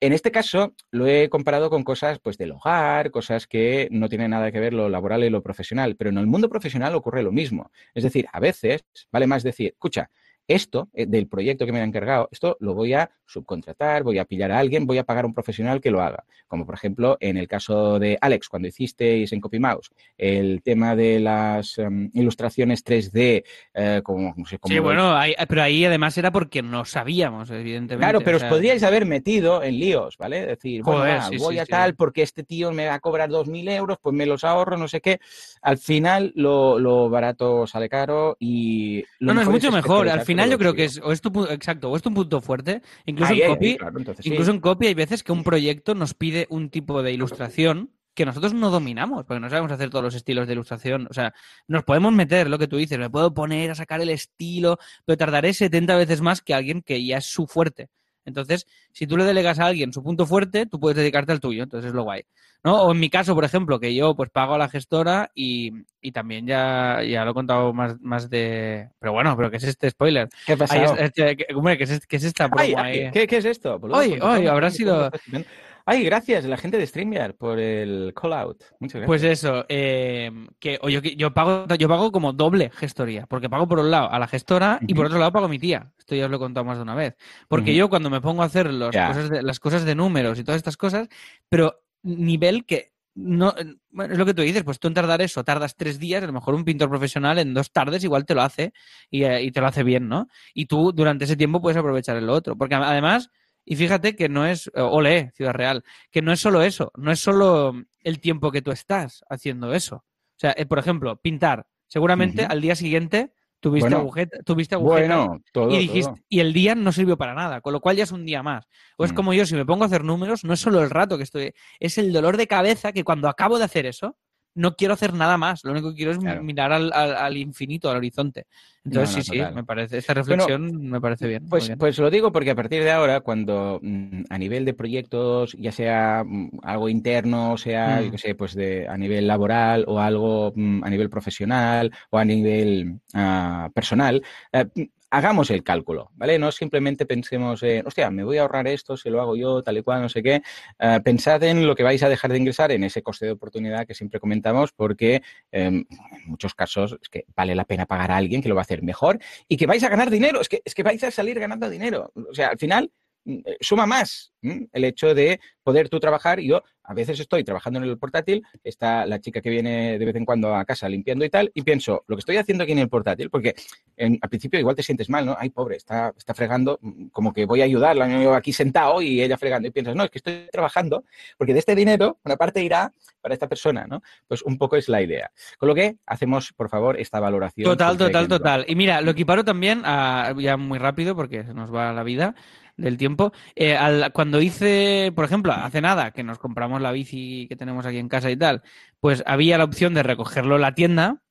En este caso lo he comparado con cosas pues del hogar, cosas que no tienen nada que ver lo laboral y lo profesional, pero en el mundo profesional ocurre lo mismo. Es decir, a veces vale más decir, escucha, esto eh, del proyecto que me han encargado, esto lo voy a subcontratar, voy a pillar a alguien, voy a pagar a un profesional que lo haga. Como por ejemplo en el caso de Alex, cuando hicisteis en CopyMouse el tema de las um, ilustraciones 3D, eh, como, no sé, como Sí, bueno, hay, pero ahí además era porque no sabíamos, evidentemente. Claro, pero o sea... os podríais haber metido en líos, ¿vale? Decir, Joder, bueno, va, sí, voy sí, a sí. tal porque este tío me va a cobrar 2.000 euros, pues me los ahorro, no sé qué. Al final lo, lo barato sale caro y... no, no, es mucho mejor. Al final yo creo que es, o es tu, exacto, o es tu punto fuerte. Incluso, Ahí, en, copy, claro, entonces, incluso sí. en copy hay veces que un proyecto nos pide un tipo de ilustración que nosotros no dominamos, porque no sabemos hacer todos los estilos de ilustración. O sea, nos podemos meter, lo que tú dices, me puedo poner a sacar el estilo, pero tardaré 70 veces más que alguien que ya es su fuerte. Entonces, si tú le delegas a alguien su punto fuerte, tú puedes dedicarte al tuyo, entonces es lo guay. ¿no? O en mi caso, por ejemplo, que yo pues pago a la gestora y, y también ya, ya lo he contado más, más de... Pero bueno, pero ¿qué es este spoiler? ¿Qué pasa? Este, ¿qué, ¿qué, es, ¿qué, es, esta promo ay, ay, ¿qué, ¿qué, es esto? Hoy, hoy habrá sido... Ay, gracias, la gente de StreamYard por el call out. Muchas gracias. Pues eso, eh, que yo, yo, pago, yo pago como doble gestoría, porque pago por un lado a la gestora uh -huh. y por otro lado pago a mi tía. Esto ya os lo he contado más de una vez. Porque uh -huh. yo cuando me pongo a hacer los yeah. cosas de, las cosas de números y todas estas cosas, pero nivel que no, bueno, es lo que tú dices, pues tú en tardar eso, tardas tres días, a lo mejor un pintor profesional en dos tardes igual te lo hace y, eh, y te lo hace bien, ¿no? Y tú durante ese tiempo puedes aprovechar el otro, porque además y fíjate que no es, ole, Ciudad Real, que no es solo eso, no es solo el tiempo que tú estás haciendo eso. O sea, eh, por ejemplo, pintar. Seguramente uh -huh. al día siguiente tuviste bueno, agujeta, tuviste agujeta bueno, todo, y dijiste, todo. y el día no sirvió para nada, con lo cual ya es un día más. O es mm. como yo, si me pongo a hacer números, no es solo el rato que estoy, es el dolor de cabeza que cuando acabo de hacer eso, no quiero hacer nada más. Lo único que quiero es claro. mirar al, al, al, infinito, al horizonte. Entonces, no, no, sí, total. sí, me parece, esta reflexión bueno, me parece bien. Pues, bien. pues lo digo porque a partir de ahora, cuando mmm, a nivel de proyectos, ya sea mmm, algo interno, sea, mm. yo qué sé, pues de, a nivel laboral o algo a nivel profesional o a nivel uh, personal, uh, hagamos el cálculo, ¿vale? No simplemente pensemos, en, hostia, me voy a ahorrar esto, si lo hago yo, tal y cual, no sé qué. Uh, pensad en lo que vais a dejar de ingresar, en ese coste de oportunidad que siempre comentamos, porque eh, en muchos casos es que vale la pena pagar a alguien que lo va a hacer mejor y que vais a ganar dinero. Es que, es que vais a salir ganando dinero. O sea, al final suma más el hecho de poder tú trabajar. Yo a veces estoy trabajando en el portátil, está la chica que viene de vez en cuando a casa limpiando y tal, y pienso, lo que estoy haciendo aquí en el portátil, porque al principio igual te sientes mal, ¿no? Ay, pobre, está, está fregando, mm, como que voy a ayudarla, yo aquí sentado y ella fregando, y piensas, no, es que estoy trabajando, porque de este dinero una parte irá para esta persona, ¿no? Pues un poco es la idea. Con lo que hacemos, por favor, esta valoración. Total, total, total. Y mira, lo equiparo también, a, ya muy rápido, porque se nos va la vida, del tiempo. Eh, cuando hice, por ejemplo, hace nada que nos compramos la bici que tenemos aquí en casa y tal, pues había la opción de recogerlo en la tienda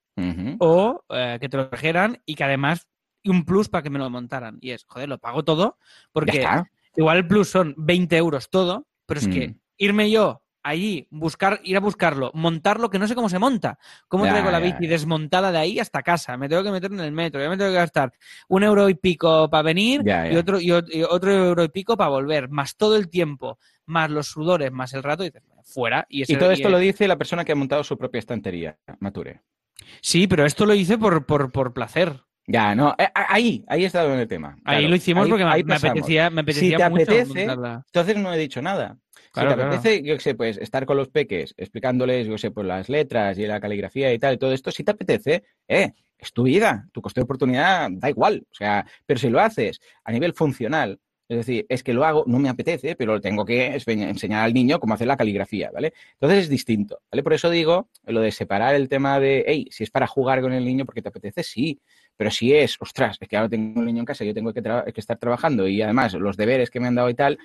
o eh, que te lo trajeran y que además un plus para que me lo montaran. Y es, joder, lo pago todo porque igual el plus son 20 euros todo, pero es que mm. irme yo allí, buscar, ir a buscarlo, montarlo, que no sé cómo se monta. ¿Cómo traigo la bici desmontada de ahí hasta casa? Me tengo que meter en el metro, ya me tengo que gastar un euro y pico para venir Y, otro, y, otro euro y pico para volver, más todo el tiempo, más los sudores, más el rato, y fuera. Y, todo esto lo dice la persona que ha montado su propia estantería, Mature. Sí, pero esto lo hice por, por, por placer. Ya, no, eh, ahí, ahí está el tema. ahí lo hicimos porque me, apetecía, me apetecía si te apetece, entonces no he dicho nada si te apetece, yo sé, pues estar con los peques explicándoles, yo sé, pues las letras y la caligrafía y tal, y todo esto, si te apetece, eh, es tu vida, tu coste de oportunidad da igual. O sea, pero si lo haces a nivel funcional, es decir, es que lo hago, no me apetece, pero tengo que enseñar al niño cómo hacer la caligrafía, ¿vale? Entonces es distinto, ¿vale? Por eso digo lo de separar el tema de, hey, si es para jugar con el niño porque te apetece, sí. Pero si es, ostras, es que ahora tengo un niño en casa, yo tengo que, estar trabajando y además los deberes que me han dado y tal,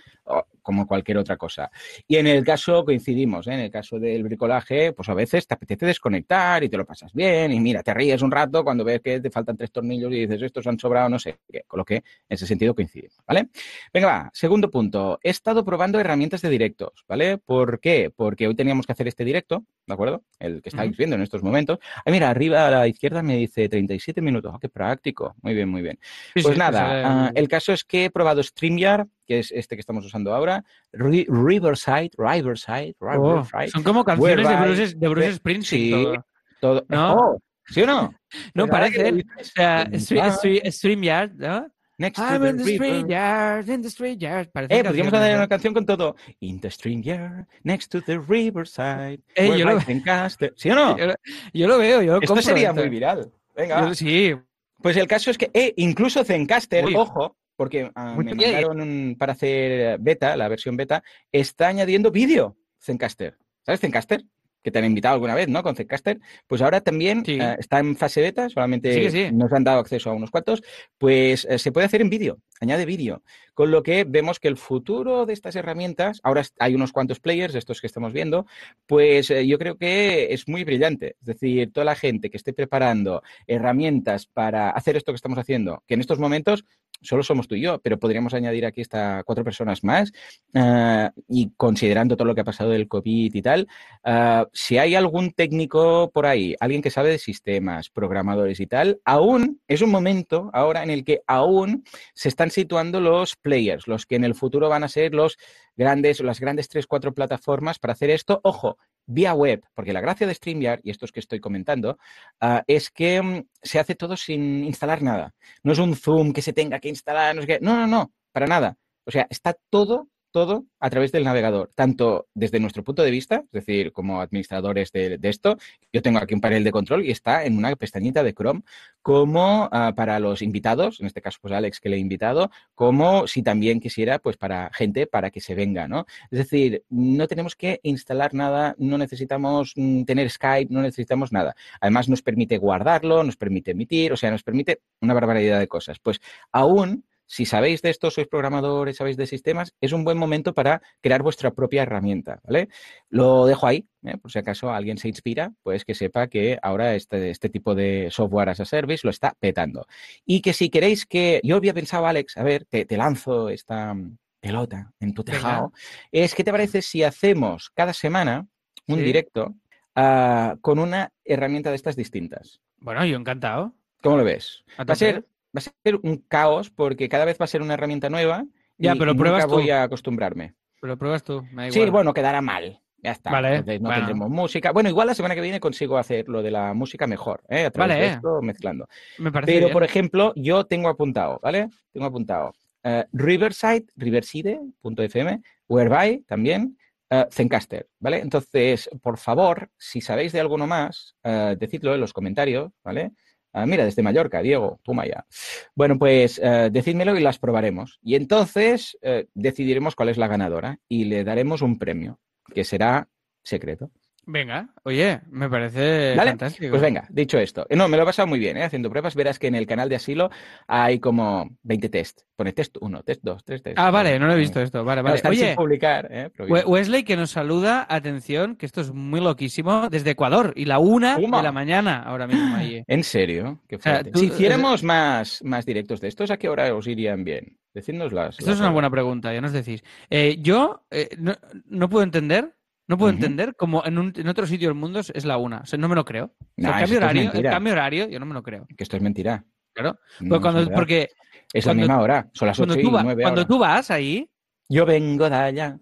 como cualquier otra cosa. Y en el caso, coincidimos, ¿eh? en el caso del bricolaje, pues a veces te apetece desconectar y te lo pasas bien y mira, te ríes un rato cuando ves que te faltan tres tornillos y dices, estos han sobrado, no sé, con lo que en ese sentido coincidimos, ¿vale? Venga, va, segundo punto. He estado probando herramientas de directos, ¿vale? ¿Por qué? Porque hoy teníamos que hacer este directo, ¿de acuerdo? El que estáis viendo en estos momentos. Ah, mira, arriba a la izquierda me dice 37 minutos qué práctico. Muy bien, muy bien. pues nada, ah, el caso es que he probado StreamYard, que es este que estamos usando ahora, Riverside, Riverside, oh, Riverside. son como canciones de Bruce, de Bruce Springsteen. Sí, todo. ¿No? Oh, ¿Sí o no? No, parece. O sea, StreamYard, ¿no? Next I'm to in the, in the street yard. eh, podríamos hacer una canción con todo. In the street yard, next to the riverside. Eh, yo lo... ¿Sí o no? Yo lo, veo, yo lo Esto sería muy viral. Venga. sí, pues el caso es que eh, incluso Zencaster, ojo, porque ah, me mandaron para hacer beta, la versión beta, está añadiendo vídeo Zencaster. ¿Sabes Zencaster? Que te han invitado alguna vez, ¿no? Con Zencaster, pues ahora también eh, está en fase beta, solamente nos han dado acceso a unos cuantos, pues eh, se puede hacer en vídeo, añade vídeo. Con lo que vemos que el futuro de estas herramientas, ahora hay unos cuantos players, estos que estamos viendo, pues eh, yo creo que es muy brillante. Es decir, toda la gente que esté preparando herramientas para hacer esto que estamos haciendo, que en estos momentos solo somos tú y yo, pero podríamos añadir aquí hasta cuatro personas más. Eh, y considerando todo lo que ha pasado del COVID y tal, eh, si hay algún técnico por ahí, alguien que sabe de sistemas, programadores y tal, aún es un momento ahora en el que aún se están situando los players, los que en el futuro van a ser los grandes, las grandes tres, cuatro plataformas para hacer esto. Ojo, vía web, porque la gracia de StreamYard, y esto es que estoy comentando, ah, es que mm, se hace todo sin instalar nada. No es un Zoom que se tenga que instalar, no, no, no, no, para nada. O sea, está todo todo a través del navegador, tanto desde nuestro punto de vista, es decir, como administradores de, esto, yo tengo aquí un panel de control y está en una pestañita de Chrome, como ah, para los invitados, en este caso pues Alex que le he invitado, como si también quisiera pues para gente para que se venga, ¿no? Es decir, no tenemos que instalar nada, no necesitamos mm, tener Skype, no necesitamos nada. Además nos permite guardarlo, nos permite emitir, o sea, nos permite una barbaridad de cosas. Pues aún si sabéis de esto, sois programadores, sabéis de sistemas, es un buen momento para crear vuestra propia herramienta, ¿vale? Lo dejo ahí, ¿eh? por si acaso alguien se inspira, pues que sepa que ahora este, este tipo de software as a service lo está petando. Y que si queréis que, yo había pensado, Alex, a ver, te, lanzo esta pelota en tu tejado, es que te parece si hacemos cada semana un directo ah, con una herramienta de estas distintas. Bueno, yo encantado. ¿Cómo lo ves? Va a ser va a ser un caos porque cada vez va a ser una herramienta nueva ya, y, pero pruebas nunca voy a acostumbrarme. Pero pruebas tú, Sí, bueno, quedará mal. Ya está. Vale, no tendremos música. Bueno, igual la semana que viene consigo hacer lo de la música mejor, ¿eh? A través de esto, mezclando. Me Pero, por ejemplo, yo tengo apuntado, ¿vale? Tengo apuntado eh, Riverside, riverside.fm, Whereby también, eh, Zencaster, ¿vale? Entonces, por favor, si sabéis de alguno más, eh, decidlo en los comentarios, ¿vale? Ah, mira, desde Mallorca, Diego, toma ya. Bueno, pues eh, decídmelo y las probaremos. Y entonces eh, decidiremos cuál es la ganadora y le daremos un premio, que será secreto. Venga, oye, me parece fantástico. Pues venga, dicho esto. No, me lo he pasado muy bien, ¿eh? haciendo pruebas. Verás que en el canal de Asilo hay como 20 test. Pone test 1, test 2, 3 test. Ah, vale, no lo he visto esto. Vale, vale. Están sin Oye, publicar, ¿eh? Wesley que nos saluda, atención, que esto es muy loquísimo, desde Ecuador y la una de la mañana ahora mismo allí. ¿En serio? Qué sea, fuerte. tú- si hiciéramos más, más directos de estos, ¿a qué hora os irían bien? Decidnoslas. Esto es una buena pregunta, ya nos decís. Eh, yo eh, no, no puedo entender, no puedo entender cómo en, un- en otro sitio del mundo es- la una. O sea, no me lo creo. O sea, el, cambio horario, el cambio horario, yo no me lo creo. Que esto es mentira. Claro. No, Pues es porque es cuando- la misma hora. Son las cuando, 8 tú, y va- 9 cuando tú vas ahí, Yo vengo de allá.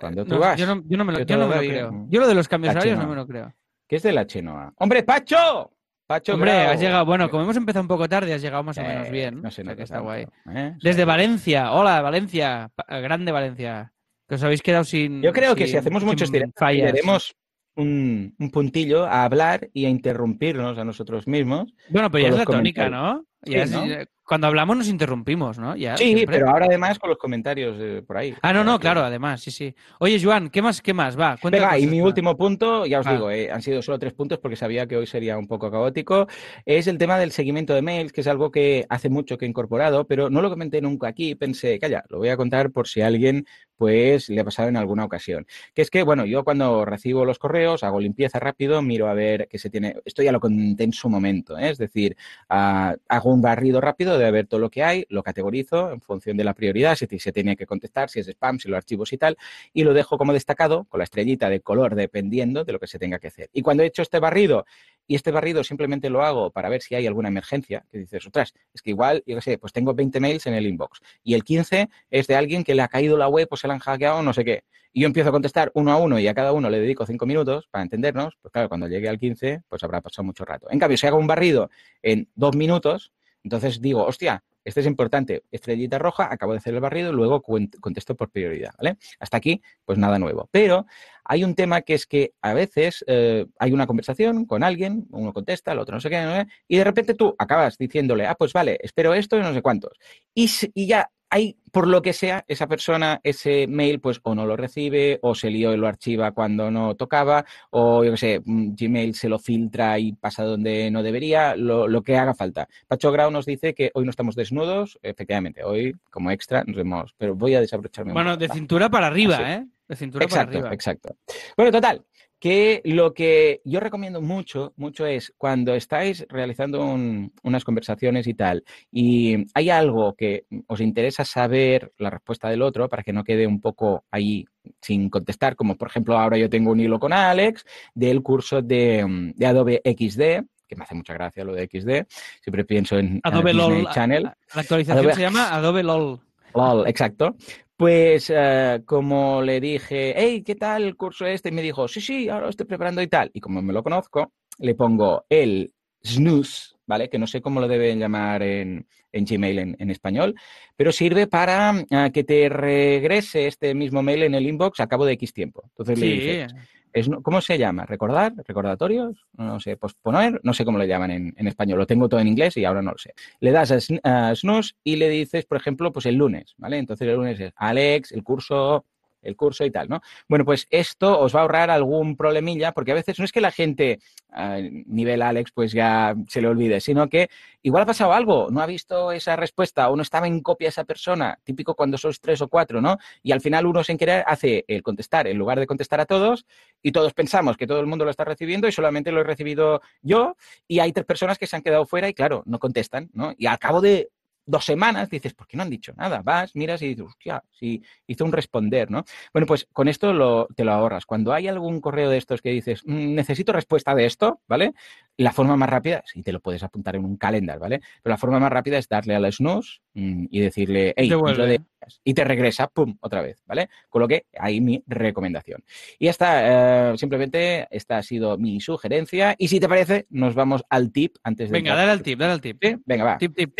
Cuando tú no, vas, yo no, yo no me lo, yo yo no me lo todavía- creo. Yo lo de los cambios horarios no chinoa. me lo creo. ¿Qué es de la Chenoa? ¡Hombre, Pacho! Pacho Hombre, has llegado, bueno, como hemos empezado un poco tarde, has llegado más o Eh, menos bien. No sé, o sea no que está tanto, guay. ¿eh? O Desde Valencia, hola Valencia, grande Valencia. Que os habéis quedado sin. Yo creo que si hacemos muchos directos, le demos un, un puntillo a hablar y a interrumpirnos a nosotros mismos. Bueno, pero ya es la tónica. ¿no? Ya Sí, es- ¿no? ya- Cuando hablamos nos interrumpimos, ¿no? Ya, Sí, siempre. pero ahora además con los comentarios eh, por ahí. Ah, no, no, claro, además, sí, sí. Oye, Joan, ¿qué más? ¿Qué más? Va, Venga, y cosas, mi va. último punto, ya os Ah. digo, eh, han sido solo tres puntos porque sabía que hoy sería un poco caótico, es el tema del seguimiento de mails, que es algo que hace mucho que he incorporado, pero no lo comenté nunca aquí, pensé, calla, lo voy a contar por si a alguien pues le ha pasado en alguna ocasión. Que es que, bueno, yo cuando recibo los correos, hago limpieza rápido, miro a ver qué se tiene, esto ya lo conté en su momento, ¿eh? es decir, ah, hago un barrido rápido de ver todo lo que hay, lo categorizo en función de la prioridad, si se tiene que contestar, si es spam, si los archivos y tal, y lo dejo como destacado con la estrellita de color dependiendo de lo que se tenga que hacer. Y cuando he hecho este barrido, y este barrido simplemente lo hago para ver si hay alguna emergencia, que dices, ostras, es que igual, yo qué sé, pues tengo 20 mails en el inbox y el 15 es de alguien que le ha caído la web o se la han hackeado, no sé qué. Y yo empiezo a contestar uno a uno y a cada uno le dedico cinco minutos para entendernos, pues claro, cuando llegue al 15, pues habrá pasado mucho rato. En cambio, si hago un barrido en dos minutos, entonces digo, hostia, este es importante, estrellita roja, acabo de hacer el barrido luego contesto por prioridad, ¿vale? Hasta aquí, pues nada nuevo. Pero hay un tema que es que a veces eh, hay una conversación con alguien, uno contesta, el otro no sé qué, y de repente tú acabas diciéndole, ah, pues vale, espero esto y no sé cuántos. Y, y ya hay, por lo que sea, esa persona, ese mail, pues o no lo recibe, o se lió y lo archiva cuando no tocaba, o yo qué sé, mm, Gmail se lo filtra y pasa donde no debería, lo, lo que haga falta. Pacho Grau nos dice que hoy no estamos desnudos, efectivamente, hoy como extra nos hemos, pero voy a desabrocharme. Bueno, poco, de cintura para arriba, Así. ¿eh? De cintura Exacto, para arriba. exacto. Bueno, total, que lo que yo recomiendo mucho, mucho es cuando estáis realizando un- unas conversaciones y tal, y hay algo que os interesa saber la respuesta del otro para que no quede un poco ahí sin contestar, como por ejemplo ahora yo tengo un hilo con Alex del curso de, mm, de Adobe XD, que me hace mucha gracia lo de XD, siempre pienso en Adobe Disney LOL. Channel. La actualización Adobe- se llama Adobe LOL. LOL, exacto. Pues eh, como le dije, hey, ¿qué tal el curso este? Y me dijo, sí, sí, ahora lo estoy preparando y tal. Y como me lo conozco, le pongo el snooze, ¿vale? Que no sé cómo lo deben llamar en, en Gmail en, en español, pero sirve para ah, que te regrese este mismo mail en el inbox a cabo de X tiempo. Entonces le dices, es- ¿Cómo se llama? ¿Recordar? ¿Recordatorios? No sé, posponer, no sé cómo le llaman en, en español. Lo tengo todo en inglés y ahora no lo sé. Le das a, a snooze y le dices, por ejemplo, pues el lunes, ¿vale? Entonces el lunes es Alex, el curso, el curso y tal, ¿no? Bueno, pues esto os va a ahorrar algún problemilla, porque a veces no es que la gente, a nivel Alex, pues ya se le olvide, sino que igual ha pasado algo, no ha visto esa respuesta o no estaba en copia esa persona, típico cuando sois tres o cuatro, ¿no? Y al final uno sin querer hace el contestar en lugar de contestar a todos y todos pensamos que todo el mundo lo está recibiendo y solamente lo he recibido yo y hay tres personas que se han quedado fuera y claro, no contestan, ¿no? Y al cabo de dos semanas dices, ¿por qué no han dicho nada? Vas, miras y dices, hostia, si hizo un responder, ¿no? Bueno, pues con esto lo, te lo ahorras. Cuando hay algún correo de estos que dices, "Mm, necesito respuesta de esto, ¿vale? La forma más rápida, sí te lo puedes apuntar en un calendar, ¿vale? Pero la forma más rápida es darle a la snooze mm, y decirle, hey, de- y te regresa, pum, otra vez, ¿vale? Con lo que ahí mi recomendación. Y ya está, eh, simplemente esta ha sido mi sugerencia. Y si te parece, nos vamos al tip antes de. Venga, dale al tip, dale al tip. ¿Sí? Venga, va. Tip, tip.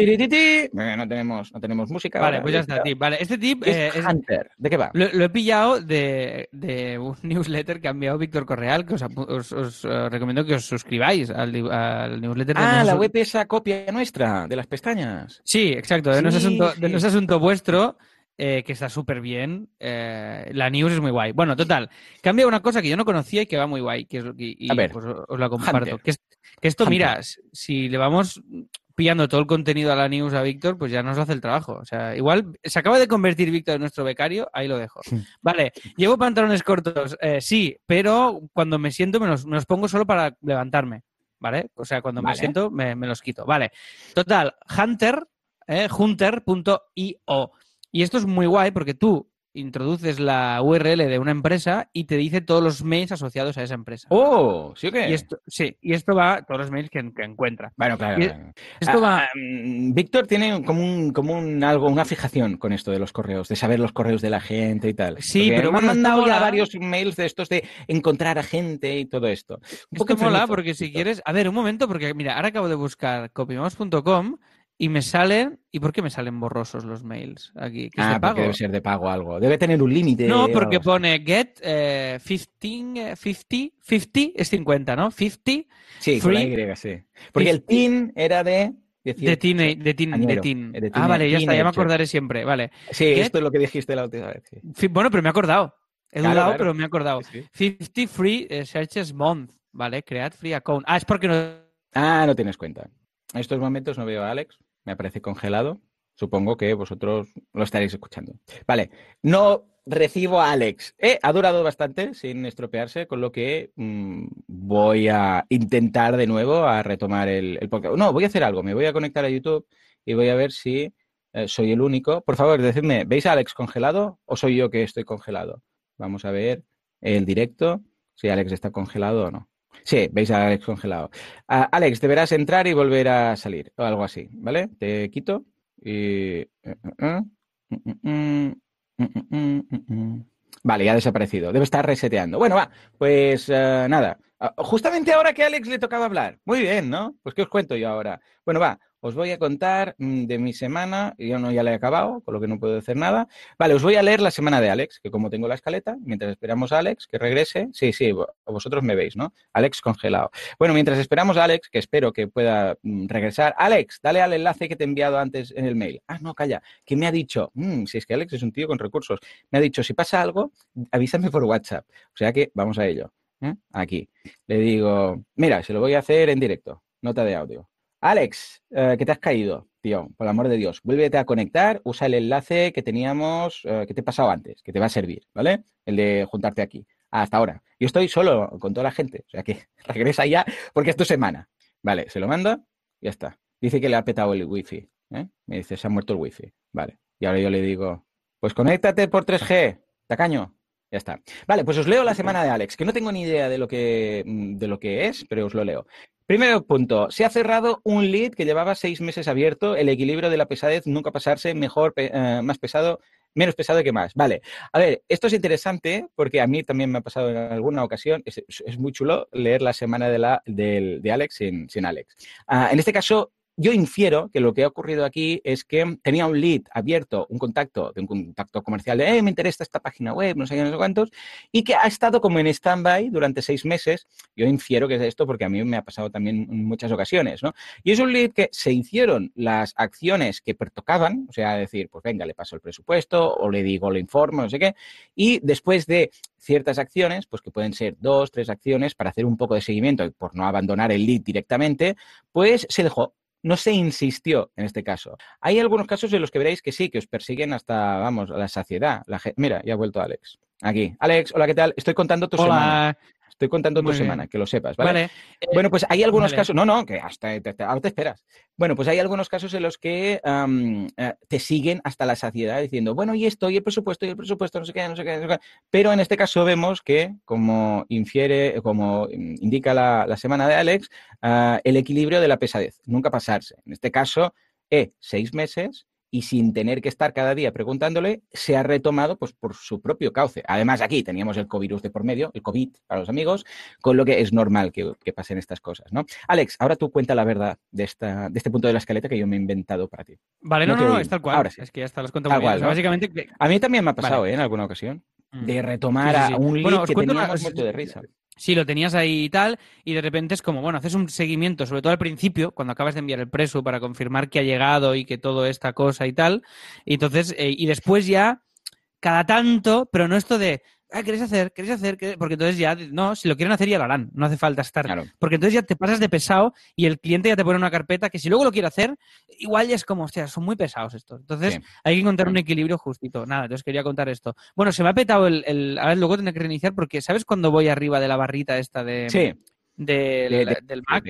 Venga, no tenemos, no tenemos música. Vale, ahora, pues ya está, tip. Vale, este tip Es eh, es- Hunter. ¿De qué va? lo, lo he pillado de, de un newsletter que ha enviado Víctor Correal, que os, apu- os- os, eh, recomiendo que os suscribáis al, al newsletter. Ah, la web esa copia nuestra, de las pestañas. Sí, exacto, de Sí, asunto, de sí. es asunto vuestro, eh, que está súper bien. eh, la news es muy guay. Bueno, total, cambia una cosa que yo no conocía y que va muy guay, que es lo que y, A ver, pues, os la comparto. Que, es- que esto, Hunter. mira, si le vamos pillando todo el contenido a la news a Víctor, pues ya nos hace el trabajo. O sea, igual se acaba de convertir Víctor en nuestro becario, ahí lo dejo. Vale, llevo pantalones cortos, eh, sí, pero cuando me siento me los, me los pongo solo para levantarme. ¿Vale? O sea, cuando me siento me, me los quito. Vale. Total, Hunter, eh, hunter.io. Y esto es muy guay porque tú introduces la URL de una empresa y te dice todos los mails asociados a esa empresa. Oh, ¿sí o qué? Y esto, sí, y esto va, todos los mails que, que encuentra. Bueno, claro. y- claro. Esto Ah, va. ah, mm, Víctor tiene como un, como un algo, una fijación con esto de los correos, de saber los correos de la gente y tal. Sí, Porque pero me han mandado ya varios mails de estos de encontrar a gente y todo esto. Un poco Esto mola porque si quieres. A ver, un momento, porque mira, ahora acabo de buscar copymouse.com y me salen. ¿Y por qué me salen borrosos los mails aquí? ¿Que es Ah, de porque pago? debe ser de pago algo. Debe tener un límite. No, o porque pone get eh, 15, eh, 50, 50 es 50, ¿no? 50 Sí, con la free- Y, sí. Porque el TIN era de 18. de teen, de teen, de teen. de Ah, vale, ya está, ya me acordaré siempre. Vale. Sí, Get- esto es lo que dijiste la última vez. sí. Bueno, pero me he acordado. He Claro, dudado, claro. pero me he acordado. Sí, sí. 50 free eh, searches month, ¿vale? Create free account. Ah, es porque no. Ah, no tienes cuenta. En estos momentos no veo a Alex, me aparece congelado. Supongo que vosotros lo estaréis escuchando. Vale, no recibo a Alex. Eh, ha durado bastante sin estropearse, con lo que mm, voy a intentar de nuevo a retomar el, el podcast. No, voy a hacer algo, me voy a conectar a YouTube y voy a ver si eh, soy el único. Por favor, decidme, ¿veis a Alex congelado o soy yo que estoy congelado? Vamos a ver el directo, si Alex está congelado o no. Sí, veis a Alex congelado. Alex, deberás entrar y volver a salir, o algo así, ¿vale? Te quito y... Vale, ya ha desaparecido. Debe estar reseteando. Bueno, va, pues eh, nada. Ah, Justamente ahora que a Alex le tocaba hablar. Muy bien, ¿no? Pues ¿qué os cuento yo ahora? Bueno, va, os voy a contar mm, de mi semana. Yo no ya la he acabado, con lo que no puedo hacer nada. Vale, os voy a leer la semana de Alex, que como tengo la escaleta, mientras esperamos a Alex que regrese. Sí, sí, vo- vosotros me veis, ¿no? Alex congelado. Bueno, mientras esperamos a Alex, que espero que pueda mm, regresar. Alex, dale al enlace que te he enviado antes en el mail. Ah, no, calla, que me ha dicho, mm, si es que Alex es un tío con recursos, me ha dicho, si pasa algo, avísame por WhatsApp. O sea que vamos a ello. ¿eh? Aquí. Le digo, mira, se lo voy a hacer en directo, nota de audio. Alex, eh, que te has caído, tío, por el amor de Dios. Vuélvete a conectar, usa el enlace que teníamos, eh, que te he pasado antes, que te va a servir, ¿vale? El de juntarte aquí. Hasta ahora. Yo estoy solo con toda la gente, o sea que regresa ya porque es tu semana. Vale, se lo manda, ya está. Dice que le ha petado el wifi. ¿eh? Me dice, se ha muerto el wifi. Vale. Y ahora yo le digo, pues conéctate por 3G, tacaño. Ya está. Vale, pues os leo la semana de Alex, que no tengo ni idea de lo que, mm, de lo que es, pero os lo leo. Primero punto, se ha cerrado un lead que llevaba seis meses abierto, el equilibrio de la pesadez, nunca pasarse, mejor, eh, más pesado, menos pesado que más. Vale, a ver, esto es interesante porque a mí también me ha pasado en alguna ocasión, es, muy chulo leer la semana de, la, de Alex sin, sin Alex. Ah, en este caso, yo infiero que lo que ha ocurrido aquí es que tenía un lead abierto, un contacto, de un contacto comercial de, eh, me interesa esta página web, no sé qué, no sé cuántos, y que ha estado como en stand-by durante seis meses. Yo infiero que es esto porque a mí me ha pasado también en muchas ocasiones, ¿no? Y es un lead que se hicieron las acciones que pertocaban, o sea, decir, pues venga, le paso el presupuesto o le digo, le informo, no sé qué, y después de ciertas acciones, pues que pueden ser dos, tres acciones para hacer un poco de seguimiento y por no abandonar el lead directamente, pues se dejó. No se insistió en este caso. Hay algunos casos en los que veréis que sí, que os persiguen hasta, vamos, a la saciedad. La Mira, ya ha vuelto Alex. Aquí. Alex, hola, ¿qué tal? Estoy contando tu semana. Estoy contando tu Muy bien. semana, que lo sepas, ¿vale? Vale. eh, Bueno, pues hay algunos vale. casos, no, no, que hasta te, te- ahora te esperas. Bueno, pues hay algunos casos en los que eh, te siguen hasta la saciedad diciendo, bueno, y esto, y el presupuesto, y el presupuesto, no sé qué, no sé qué, no sé qué. Pero en este caso vemos que, como infiere, como mm, indica la, la semana de Alex, ah, el equilibrio de la pesadez, nunca pasarse. En este caso, eh, seis meses y sin tener que estar cada día preguntándole, se ha retomado pues, por su propio cauce. Además, aquí teníamos el COVID de por medio, el COVID para los amigos, con lo que es normal que, que pasen estas cosas, ¿no? Alex, ahora tú cuenta la verdad de, esta, de este punto de la escaleta que yo me he inventado para ti. Vale, no no, no, no, es tal cual. Ahora sí. Es que ya está, los cuento muy bien. básicamente. A mí también me ha pasado, Vale. ¿eh? En alguna ocasión, Mm. de retomar Sí, sí, sí. a un lead Bueno, que teníamos os- muerto de risa. Sí, lo tenías ahí y tal, y de repente es como, bueno, haces un seguimiento, sobre todo al principio, cuando acabas de enviar el preso para confirmar que ha llegado y que todo esta cosa y tal. Y entonces, eh, y después ya, cada tanto, pero no esto de, ah, ¿queréis hacer? ¿Queréis hacer? ¿Qué-?" Porque entonces ya, no, si lo quieren hacer ya lo harán, no hace falta estar. Claro. Porque entonces ya te pasas de pesado y el cliente ya te pone una carpeta que si luego lo quiere hacer, igual ya es como, hostia, son muy pesados estos. Entonces, Sí. hay que encontrar un equilibrio justito. Nada, entonces quería contar esto. Bueno, se me ha petado el. el- a ver, luego tendré que reiniciar porque, ¿sabes cuando voy arriba de la barrita esta de, Sí, del, de- de- del Mac?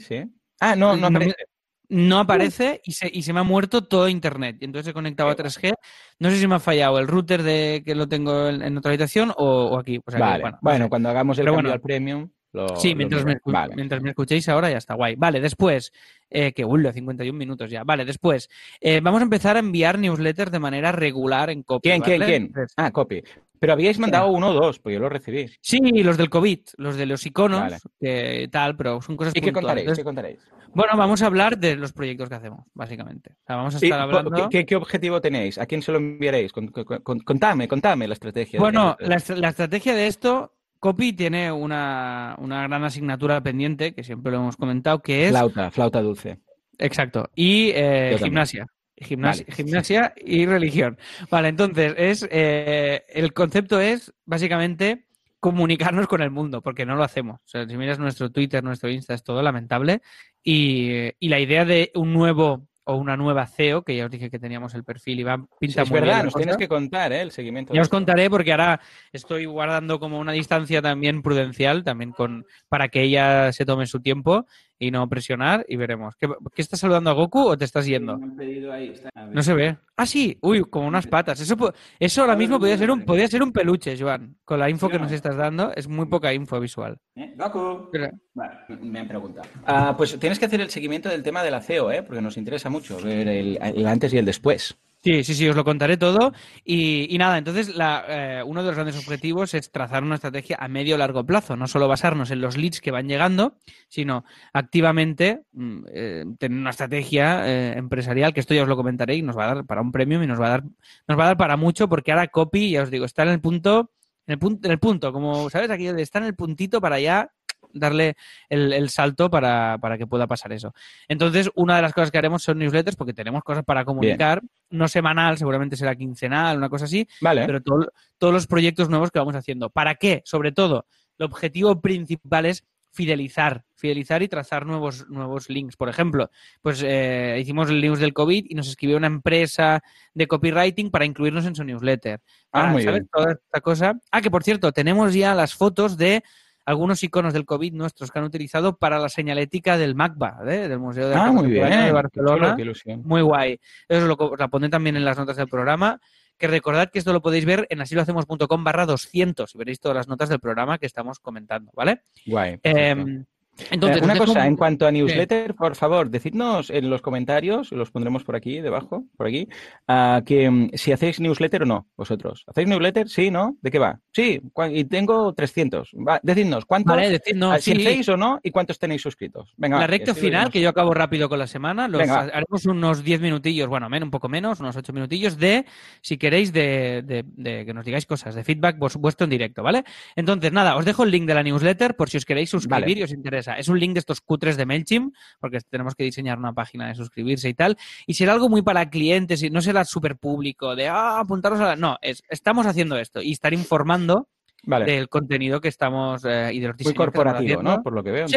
Sí. Ah, no, no No me- aparece. No aparece y se, y se me ha muerto todo internet. Y entonces he conectado a 3G. No sé si me ha fallado el router de que lo tengo en, en otra habitación o, o aquí. O sea que, vale, bueno, bueno, no sé. cuando hagamos el Pero cambio bueno. al premium, lo, Sí, lo mientras me, Vale. mientras me escuchéis ahora ya está guay. Vale, después, eh, que uy, 51 minutos ya. Vale, después, eh, vamos a empezar a enviar newsletters de manera regular en copy. ¿Quién, quién, ¿vale? quién? Ah, copy. Pero habíais mandado uno o dos, pues yo lo recibí. Sí, los del COVID, los de los iconos, Vale. que tal, pero son cosas ¿Y qué contaréis? Entonces, ¿Qué contaréis? bueno, vamos a hablar de los proyectos que hacemos, básicamente. O sea, vamos a estar hablando. ¿qué, qué objetivo tenéis? ¿A quién se lo enviaréis? Con- con- con- contadme, contadme la estrategia. de- Bueno, la, est- la estrategia de esto, Copy tiene una, una gran asignatura pendiente, que siempre lo hemos comentado, que es. Flauta, flauta dulce. Exacto. Y eh, gimnasia. Gimnasia, Vale. gimnasia y religión. Vale, entonces, es eh, el concepto es básicamente comunicarnos con el mundo, porque no lo hacemos. O sea, si miras nuestro Twitter, nuestro Insta, es todo lamentable. Y, y la idea de un nuevo o una nueva CEO, que ya os dije que teníamos el perfil y va Sí, pinta es muy bien verdad, la nos tienes que contar ¿eh? el seguimiento. Ya os contaré porque ahora estoy guardando como una distancia también prudencial, también con para que ella se tome su tiempo y no presionar y veremos. ¿Qué, qué estás saludando a Goku o te estás yendo? Me han pedido ahí, está- a ver. No se ve. Ah, sí. Uy, como unas patas. Eso, eso ahora mismo podría ser un, podría ser un peluche, Joan. Con la info que nos estás dando, es muy poca info visual. ¿Eh? Goku. Pero- Vale, me han preguntado. Ah, pues tienes que hacer el seguimiento del tema de la CEO, ¿eh? porque nos interesa mucho ver el, el antes y el después. Sí, sí, sí, os lo contaré todo. Y, y nada, entonces la, eh, uno de los grandes objetivos es trazar una estrategia a medio o largo plazo, no solo basarnos en los leads que van llegando, sino activamente mm, eh, tener una estrategia eh, empresarial, que esto ya os lo comentaré y nos va a dar para un premium y nos va a dar, nos va a dar para mucho, porque ahora copy, ya os digo, está en el punto, en el punto, en el punto, como sabes, aquí está en el puntito para ya darle el, el salto para, para que pueda pasar eso. Entonces, una de las cosas que haremos son newsletters porque tenemos cosas para comunicar, no semanal, seguramente será quincenal, una cosa así, Vale. pero todo- todos los proyectos nuevos que vamos haciendo. ¿Para qué? Sobre todo, el objetivo principal es fidelizar, fidelizar y trazar nuevos, nuevos links. Por ejemplo, pues eh, hicimos el news del COVID y nos escribió una empresa de copywriting para incluirnos en su newsletter. Ah, muy ¿sabes? bien. Toda esta cosa. Ah, que por cierto, tenemos ya las fotos de algunos iconos del COVID nuestros que han utilizado para la señalética del MACBA, ¿eh? del Museo de Ah, muy bien. De Qué Barcelona. chulo, qué ilusión. Muy guay. Eso lo, la pondré también en las notas del programa. Que recordad que esto lo podéis ver en asilohacemos.com barra 200 y veréis todas las notas del programa que estamos comentando, ¿vale? Guay. perfecto. Entonces, Eh, una cosa, un- en cuanto a newsletter, por favor, decidnos en los comentarios, los pondremos por aquí, debajo, por aquí, ah, que mm, si hacéis newsletter o no, vosotros. ¿Hacéis newsletter? Sí, ¿no? ¿De qué va? Sí, y tengo 300. Va, decidnos, ¿cuántos? Vale, decidnos, si sí. hacéis o no y cuántos tenéis suscritos. Venga, la recta final, que yo acabo rápido con la semana, los Venga, va. haremos unos 10 minutillos, bueno, men- un poco menos, unos 8 minutillos de, si queréis, de, de- de que nos digáis cosas, de feedback vuestro en directo, ¿vale? Entonces, nada, os dejo el link de la newsletter por si os queréis suscribir Vale. y os interesa. Es un link de estos cutres de MailChimp, porque tenemos que diseñar una página de suscribirse y tal. Y será algo muy para clientes y no será súper público, de, ah, apuntaros a la... No, es, estamos haciendo esto y estar informando Vale, del contenido que estamos eh, y de los muy corporativo. ¿no? Por lo que veo. Sí.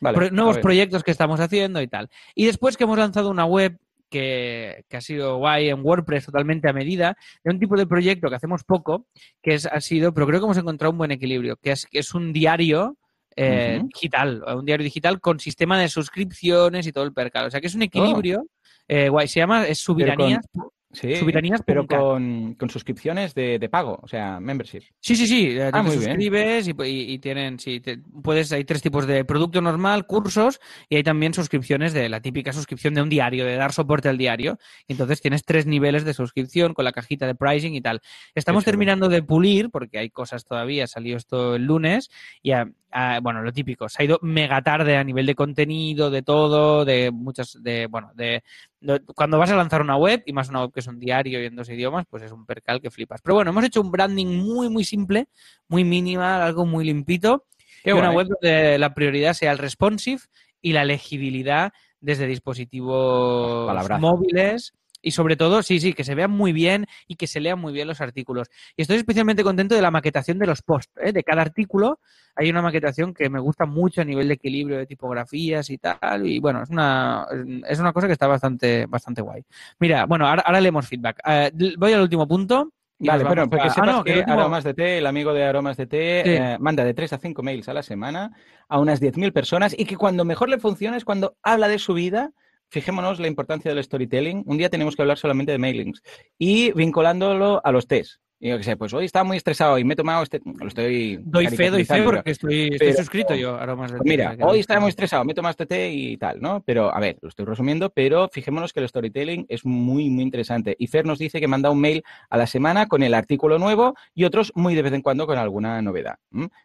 Vale, pro- nuevos proyectos que estamos haciendo y tal. Y después que hemos lanzado una web que, que ha sido guay en WordPress totalmente a medida, de un tipo de proyecto que hacemos poco, que es, ha sido, pero creo que hemos encontrado un buen equilibrio, que es, que es un diario eh, digital, un diario digital con sistema de suscripciones y todo el percal. O sea que es un equilibrio eh, guay. Se llama es Oh. Con- Subiranías. Sí, pero con, con suscripciones de, de pago, o sea, membership. Sí, sí, sí. eh, Ah, te muy bien. suscribes y, y- y tienen, sí, te- puedes, hay tres tipos de producto normal, cursos y hay también suscripciones de la típica suscripción de un diario, de dar soporte al diario. Entonces tienes tres niveles de suscripción con la cajita de pricing y tal. Estamos terminando de pulir porque hay cosas todavía, salió esto el lunes y a- a- bueno, lo típico, se ha ido mega tarde a nivel de contenido, de todo, de muchas, de, bueno, de- cuando vas a lanzar una web y más una web que es un diario y en dos idiomas, pues es un percal que flipas. Pero bueno, hemos hecho un branding muy, muy simple, muy minimal, algo muy limpito Qué y una web donde la prioridad sea el responsive y la legibilidad desde dispositivos Palabrazo. móviles y sobre todo, sí, sí, que se vean muy bien y que se lean muy bien los artículos. Y estoy especialmente contento de la maquetación de los posts. ¿eh? De cada artículo hay una maquetación que me gusta mucho a nivel de equilibrio de tipografías y tal. Y bueno, es una, es una cosa que está bastante, bastante guay. Mira, bueno, ahora, ahora leemos feedback. Eh, voy al último punto. Vale, vamos porque a- Ah, sepas no, que el último- Aromas de Té, el amigo de Aromas de Té, Sí. eh, manda de 3 a 5 mails a la semana a unas 10.000 personas y que cuando mejor le funciona es cuando habla de su vida. Fijémonos la importancia del storytelling. Un día tenemos que hablar solamente de mailings y vinculándolo a los test. Y yo qué sé, pues hoy estaba muy estresado y me he tomado este. Lo estoy. Doy fe, doy fe porque estoy, estoy Pero- suscrito yo a Aromas de Pues mira, que hoy estaba muy estresado, me he tomado este té y tal, ¿no? Pero, a ver, lo estoy resumiendo, pero fijémonos que el storytelling es muy, muy interesante. Y Fer nos dice que manda un mail a la semana con el artículo nuevo y otros muy de vez en cuando con alguna novedad.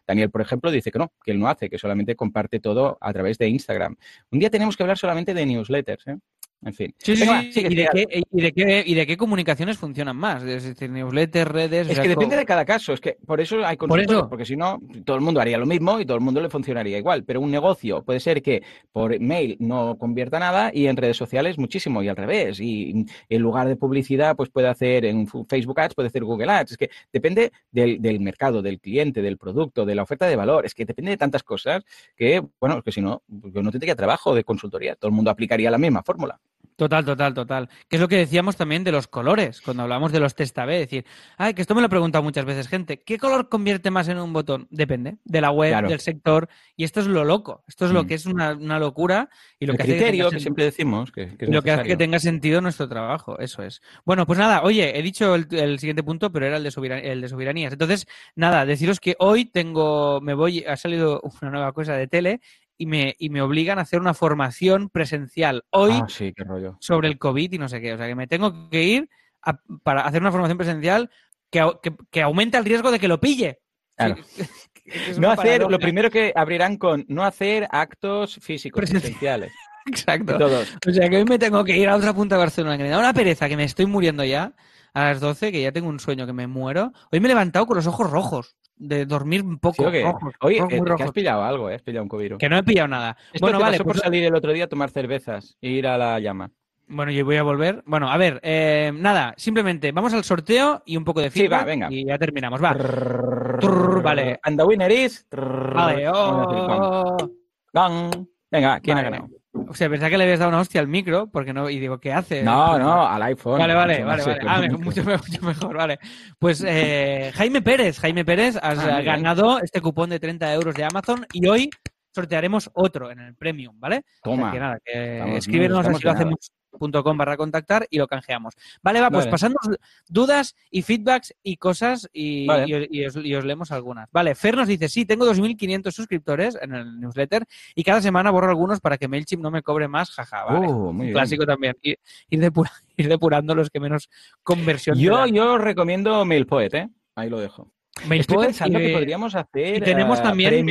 Daniel, por ejemplo, dice que no, que él no hace, que solamente comparte todo a través de Instagram. Un día tenemos que hablar solamente de newsletters, ¿eh? En fin. Sí, sí, va, sí, ¿Y, de qué, y, de qué, ¿Y de qué comunicaciones funcionan más? Es decir, newsletters, redes... Es que depende de cada caso, es que por eso hay Por eso. porque si no, todo el mundo haría lo mismo y todo el mundo le funcionaría igual. Pero un negocio puede ser que por mail no convierta nada y en redes sociales muchísimo y al revés. Y en lugar de publicidad, pues puede hacer en Facebook Ads, puede hacer Google Ads. Es que depende del, del mercado, del cliente, del producto, de la oferta de valor. Es que depende de tantas cosas que, bueno, es que si no, yo no tendría trabajo de consultoría. Todo el mundo aplicaría la misma fórmula. Total, total, total. Que es lo que decíamos también de los colores, cuando hablamos de los test A/B, decir, ay, que esto me lo ha preguntado muchas veces gente, ¿qué color convierte más en un botón? Depende de la web, Claro. del sector, y esto es lo loco, esto es lo Mm. que es una, una locura y lo el que hace que criterio tenga que siempre decimos que, que es lo que hace que tenga sentido nuestro trabajo, eso es. Bueno, pues nada, oye, he dicho el, el siguiente punto, pero era el de, soberan- el de soberanías. Entonces, nada, deciros que hoy tengo, me voy, ha salido una nueva cosa de tele y me, y me obligan a hacer una formación presencial hoy Ah, sí, qué rollo. sobre el COVID y no sé qué. O sea, que me tengo que ir a- para hacer una formación presencial que, que, que aumenta el riesgo de que lo pille. Claro. Que es No hacer, lo primero que abrirán con no hacer actos físicos Presencial. presenciales. Exacto. Todos. O sea, que hoy me tengo que ir a otra punta de Barcelona, que me da una pereza, que me estoy muriendo ya a las 12, que ya tengo un sueño, que me muero. Hoy me he levantado con los ojos rojos, de dormir un poco Oye, rojos, eh, que has pillado algo, ¿eh? Has pillado un COVID. Que no he pillado nada. Esto bueno, te vale, pasó pues, por salir el otro día a tomar cervezas e ir a la llama. bueno, yo voy a volver. Bueno, a ver, eh, nada, simplemente vamos al sorteo y un poco de Sí, va, feedback venga. y ya terminamos. Va. Trrr, vale. And the winner is... Vale, oh. Venga, ¿quién Vale. ha ganado? O sea, pensaba que le habías dado una hostia al micro, porque no, y digo, ¿qué hace? No, no, al iPhone. Vale, vale, vale, vale. Ah, mucho. mucho, me- mucho mejor, vale. Pues eh, Jaime Pérez, Jaime Pérez, has Ah, bien. ganado este cupón de 30 euros de Amazon y hoy sortearemos otro en el Premium, ¿vale? O sea Toma. que nada, que escríbenos así lo hacemos .com barra contactar y lo canjeamos. Vale, va, pues Vale. pasando dudas y feedbacks y cosas y, Vale. y os- y os, y os leemos algunas. Vale, Fer nos dice, sí, tengo 2.500 suscriptores en el newsletter y cada semana borro algunos para que MailChimp no me cobre más, jaja, vale. Uh, muy Un bien. clásico también. Ir, ir depura- ir depurando los que menos conversión Yo, yo recomiendo MailPoet, ¿eh? Ahí lo dejo. Estoy MailPoet pensando y, que podríamos hacer. y tenemos eh, también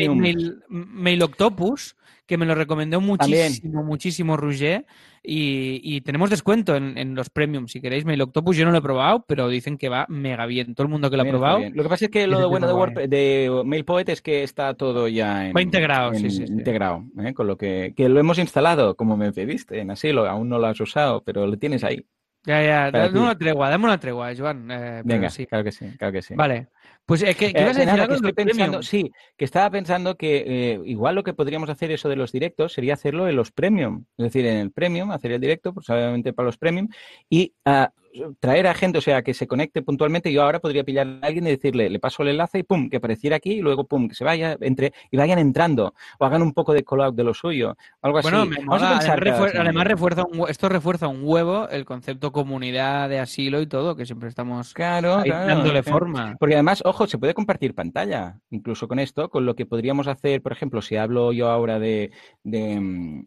Mail Octopus, que me lo recomendó muchísimo, muchísimo Roger. Y, y tenemos descuento en, en los premium. Si queréis Mail Octopus, yo no lo he probado, pero dicen que va mega bien. Todo el mundo que lo ha probado. Lo que pasa es que lo de bueno de, Word- de MailPoet es que está todo ya en, Va integrado, en- sí, sí, sí. integrado, ¿eh? con lo que, que lo hemos instalado, como me pediste, en asilo, aún no lo has usado, pero lo tienes ahí. Ya, ya, dame una tregua, dame una tregua, Joan. eh, Venga, sí. claro que sí, claro que sí. Vale. Pues es que, ¿qué Eh, ibas a que decir algo que estoy pensando, sí, que estaba pensando que eh, igual lo que podríamos hacer eso de los directos sería hacerlo en los premium, es decir, en el premium, hacer el directo, pues obviamente para los premium, y ah, traer a gente, o sea, que se conecte puntualmente. Yo ahora podría pillar a alguien y decirle, le paso el enlace y pum, que apareciera aquí y luego pum, que se vaya, entre y vayan entrando o hagan un poco de call-out de lo suyo, algo Bueno, así. me Vamos a pensar Además, refuer- refuerza un, esto refuerza un huevo el concepto comunidad de asilo y todo, que siempre estamos Claro, claro, dándole forma. Porque además, ojo, se puede compartir pantalla, incluso con esto, con lo que podríamos hacer, por ejemplo, si hablo yo ahora de, de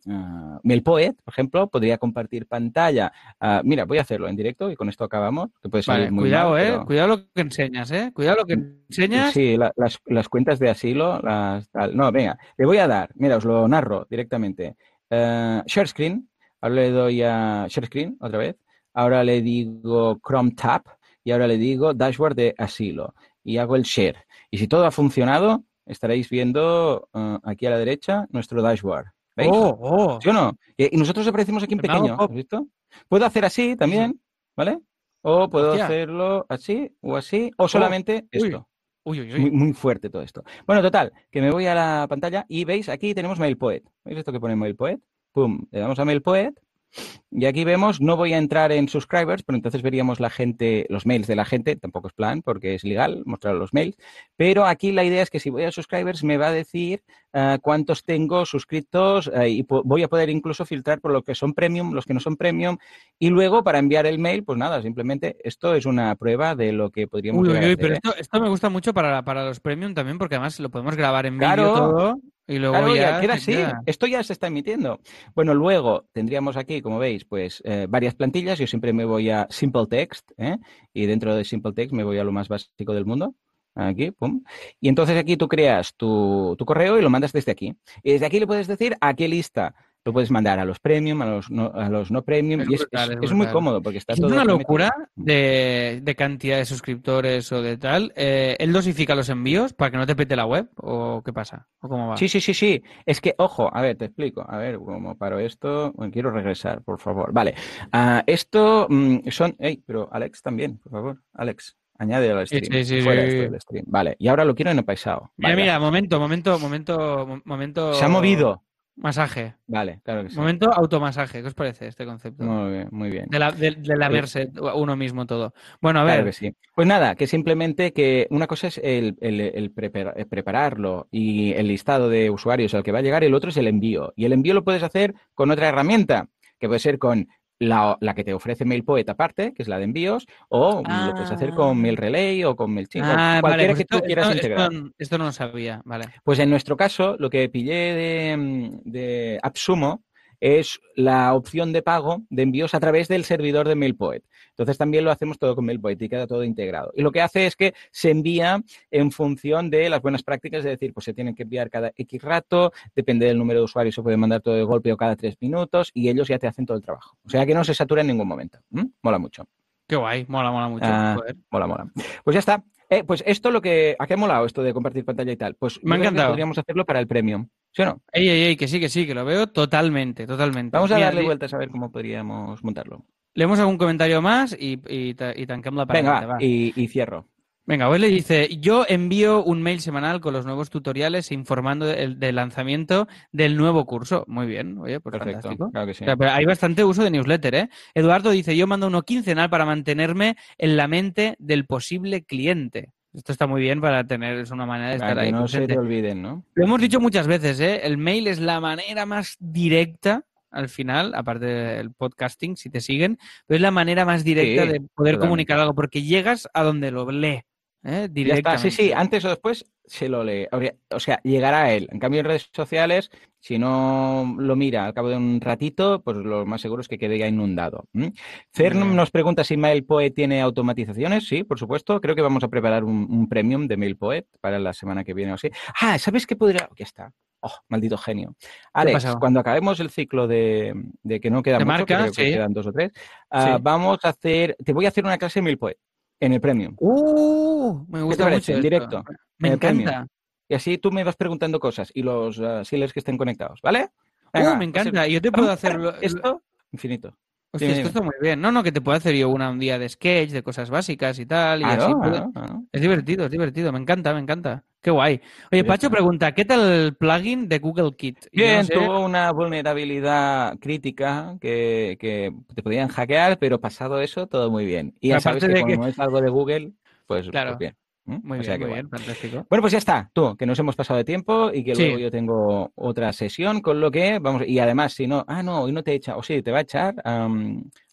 MailPoet, por ejemplo, podría compartir pantalla. Ah, mira, voy a hacerlo en directo y con esto acabamos, que puede salir Vale, muy cuidado, mal, eh. pero- Cuidado lo que enseñas, eh. Cuidado lo que enseñas. Sí, la- las, las cuentas de asilo, las tal. No, venga, le voy a dar, mira, os lo narro directamente. Eh, share screen, ahora le doy a share screen otra vez, ahora le digo Chrome Tab y ahora le digo dashboard de asilo y hago el share. Y si todo ha funcionado, estaréis viendo eh, aquí a la derecha nuestro dashboard. ¿Veis? Oh, oh. ¿Sí o no? Y, nosotros aparecemos aquí en hago pequeño. ¿has visto? Puedo hacer así también, ¿vale? O puedo Hostia. hacerlo así o así, o solamente uy. esto. Uy, uy, Es uy. muy, muy fuerte todo esto. Bueno, total, que me voy a la pantalla y veis, aquí tenemos MailPoet. ¿Veis esto que pone MailPoet? Pum, le damos a MailPoet y aquí vemos, no voy a entrar en subscribers, pero entonces veríamos la gente, los mails de la gente, tampoco es plan porque es legal mostrar los mails, pero aquí la idea es que si voy a subscribers me va a decir eh, cuántos tengo suscritos eh, y voy a poder incluso filtrar por lo que son premium, los que no son premium y luego para enviar el mail, pues nada, simplemente esto es una prueba de lo que podríamos Uy, uy, uy, hacer, pero ¿eh? esto, esto me gusta mucho para, para los premium también, porque además lo podemos grabar en vídeo Claro. todo y luego Claro, ya, queda así. Esto ya se está emitiendo. Bueno, luego tendríamos aquí, como veis, pues eh, varias plantillas. Yo siempre me voy a Simple Text, ¿eh? y dentro de Simple Text me voy a lo más básico del mundo. Aquí, pum. Y entonces aquí tú creas tu, tu correo y lo mandas desde aquí. Y desde aquí le puedes decir a qué lista. Lo puedes mandar a los premium, a los no, a los no premium. Es y es, brutal, es- es es muy cómodo porque está Si es todo. una locura de, de cantidad de suscriptores o de tal. Eh, ¿Él dosifica los envíos para que no te pete la web? ¿O qué pasa? ¿O cómo va? Sí, sí, sí, sí. Es que, ojo, a ver, te explico. A ver, cómo paro esto. Bueno, quiero regresar, por favor. Vale. Ah, esto mm, son. Ey, pero Alex también, por favor. Alex, añade al stream. sí, sí, Fuera sí. esto del stream. Vale. Y ahora lo quiero en el paisado. Mira, Vale, mira, momento, momento, momento, mo- momento. Se ha movido. Masaje. Vale, claro que sí. Momento automasaje. ¿Qué os parece este concepto? Muy bien, muy bien. De, la, de, de lamerse uno mismo todo. Bueno, a Claro ver. que sí. Pues nada, que simplemente que una cosa es el, el- el prepararlo y el listado de usuarios al que va a llegar, el otro es el envío. Y el envío lo puedes hacer con otra herramienta, que puede ser con la, la que te ofrece MailPoet aparte, que es la de envíos, o lo puedes hacer con Ah. MailRelay o con MailChimp, Ah, vale, cualquiera pues que tú quieras esto- integrar. esto- esto no lo sabía, vale. Pues en nuestro caso, lo que pillé de, de AppSumo es la opción de pago de envíos a través del servidor de MailPoet. Entonces también lo hacemos todo con MailPoet y queda todo integrado. Y lo que hace es que se envía en función de las buenas prácticas, es decir, pues se tienen que enviar cada X rato, depende del número de usuarios, se puede mandar todo de golpe o cada tres minutos y ellos ya te hacen todo el trabajo. O sea que no se satura en ningún momento. ¿Mm? Mola mucho. Qué guay, mola, mola mucho. Ah. Mola, mola. Pues ya está. Eh, pues esto lo que... ¿A qué ha molado esto de compartir pantalla y tal? Pues Me ha encantado. podríamos hacerlo para el premium. ¿Sí o no? Ey, ey, ey, que sí, que sí, que lo veo totalmente, totalmente. Vamos a Mira, darle vueltas a ver cómo podríamos montarlo. Leemos algún comentario más y, y, y tanquem la Venga, parada. va, y, y cierro. Venga, hoy le dice, yo envío un mail semanal con los nuevos tutoriales informando del, del lanzamiento del nuevo curso. Muy bien, oye, pues Perfecto. fantástico. Claro que sí. O sea, pero hay bastante uso de newsletter, ¿eh? Eduardo dice, yo mando uno quincenal para mantenerme en la mente del posible cliente. Esto está muy bien para tener, es una manera de estar que ahí no se te olviden, ¿no? Lo hemos dicho muchas veces, ¿eh? El mail es la manera más directa, al final, aparte del podcasting, si te siguen, pero es la manera más directa Sí, de poder totalmente. comunicar algo, porque llegas a donde lo lee, ¿eh? Ya está. Directamente. Sí, sí, antes o después se lo lee. O sea, llegará a él. En cambio, en redes sociales, si no lo mira al cabo de un ratito, pues lo más seguro es que quede ya inundado. Cern nos pregunta si MailPoet tiene automatizaciones. Sí, por supuesto. Creo que vamos a preparar un, un premium de MailPoet para la semana que viene o así. Ah, ¿sabes qué podría...? Aquí está. Oh, maldito genio. Alex, cuando acabemos el ciclo de, de que no queda De mucho, marca, creo que sí. quedan dos o tres, ah, Sí. vamos a hacer... Te voy a hacer una clase de MailPoet en el premium. ¡Uh! Me gusta parece? mucho En directo, Me en el premium. encanta. Y así tú me vas preguntando cosas y los uh, sealers que estén conectados, ¿vale? Uh, me ser- encanta. Y yo te puedo hacer... esto infinito. Hostia, esto está muy bien. No, no, que te puedo hacer yo una un día de sketch, de cosas básicas y tal. Y así. Es divertido, es divertido. Me encanta, me encanta. Qué guay. Oye, Pacho pregunta, ¿qué tal el plugin de Google Kit? No Bien, sé- tuvo una vulnerabilidad crítica que, que te podían hackear, pero pasado eso, todo muy bien. Y ya sabes que de que- cuando es algo de Google, pues, Claro. pues bien. ¿Mm? Muy O bien, sea muy bueno. bien, fantástico. Bueno, pues ya está, tú, que nos hemos pasado de tiempo y que Sí. luego yo tengo otra sesión, con lo que vamos, y además, si no, ah, no, hoy no te echa, o sí, te va a echar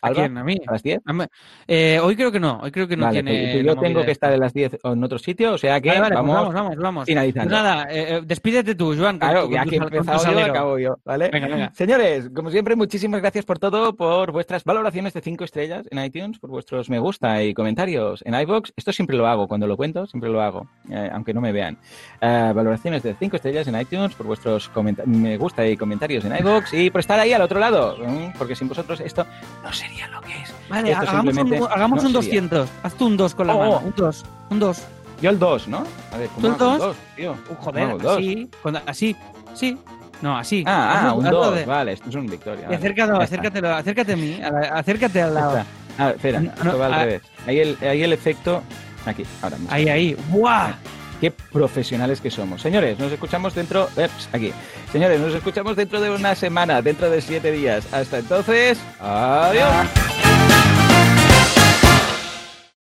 ¿A quién? ¿A mí? a las 10. A mí- eh, hoy creo que no, hoy creo que no vale, tiene. pues, yo tengo que estar esta. en las 10 en otro sitio, o sea que Vale, vale, pues vamos, vamos, vamos. Pues nada, eh, eh, despídete tú, Joan. Claro, tu- ya que he empezado yo, acabo yo, ¿vale? Venga, venga. Señores, como siempre, muchísimas gracias por todo, por vuestras valoraciones de 5 estrellas en iTunes, por vuestros me gusta y comentarios en iVoox. Esto siempre lo hago, cuando lo cuento, siempre lo hago, eh, aunque no me vean. Eh, valoraciones de 5 estrellas en iTunes, por vuestros me gusta y comentarios en iVoox y por estar ahí al otro lado, ¿eh? porque sin vosotros esto no sería lo que es. Vale, Esto hagamos un, hagamos no un sería. 200. Haz tú un 2 con la Oh, mano. oh. Un 2. Un 2. Yo el 2, ¿no? A ver, ¿cómo ¿Tú el hago el dos? 2, tío? Uh, ¿Cómo joder, el así. con- así. Sí. No, así. Ah, ah, un hazlo 2, de- vale, esto es un victoria. vale. acércalo, acércatelo, acércate a mí. a la- acércate al lado. Ah, espera, No, esto va al ah. revés. Ahí el, ahí el efecto. Aquí, ahora mismo. Ahí, ahí. ¡Buah! Qué profesionales que somos. Señores, nos escuchamos dentro. Eps, aquí. Señores, nos escuchamos dentro de una semana, dentro de siete días. Hasta entonces, adiós.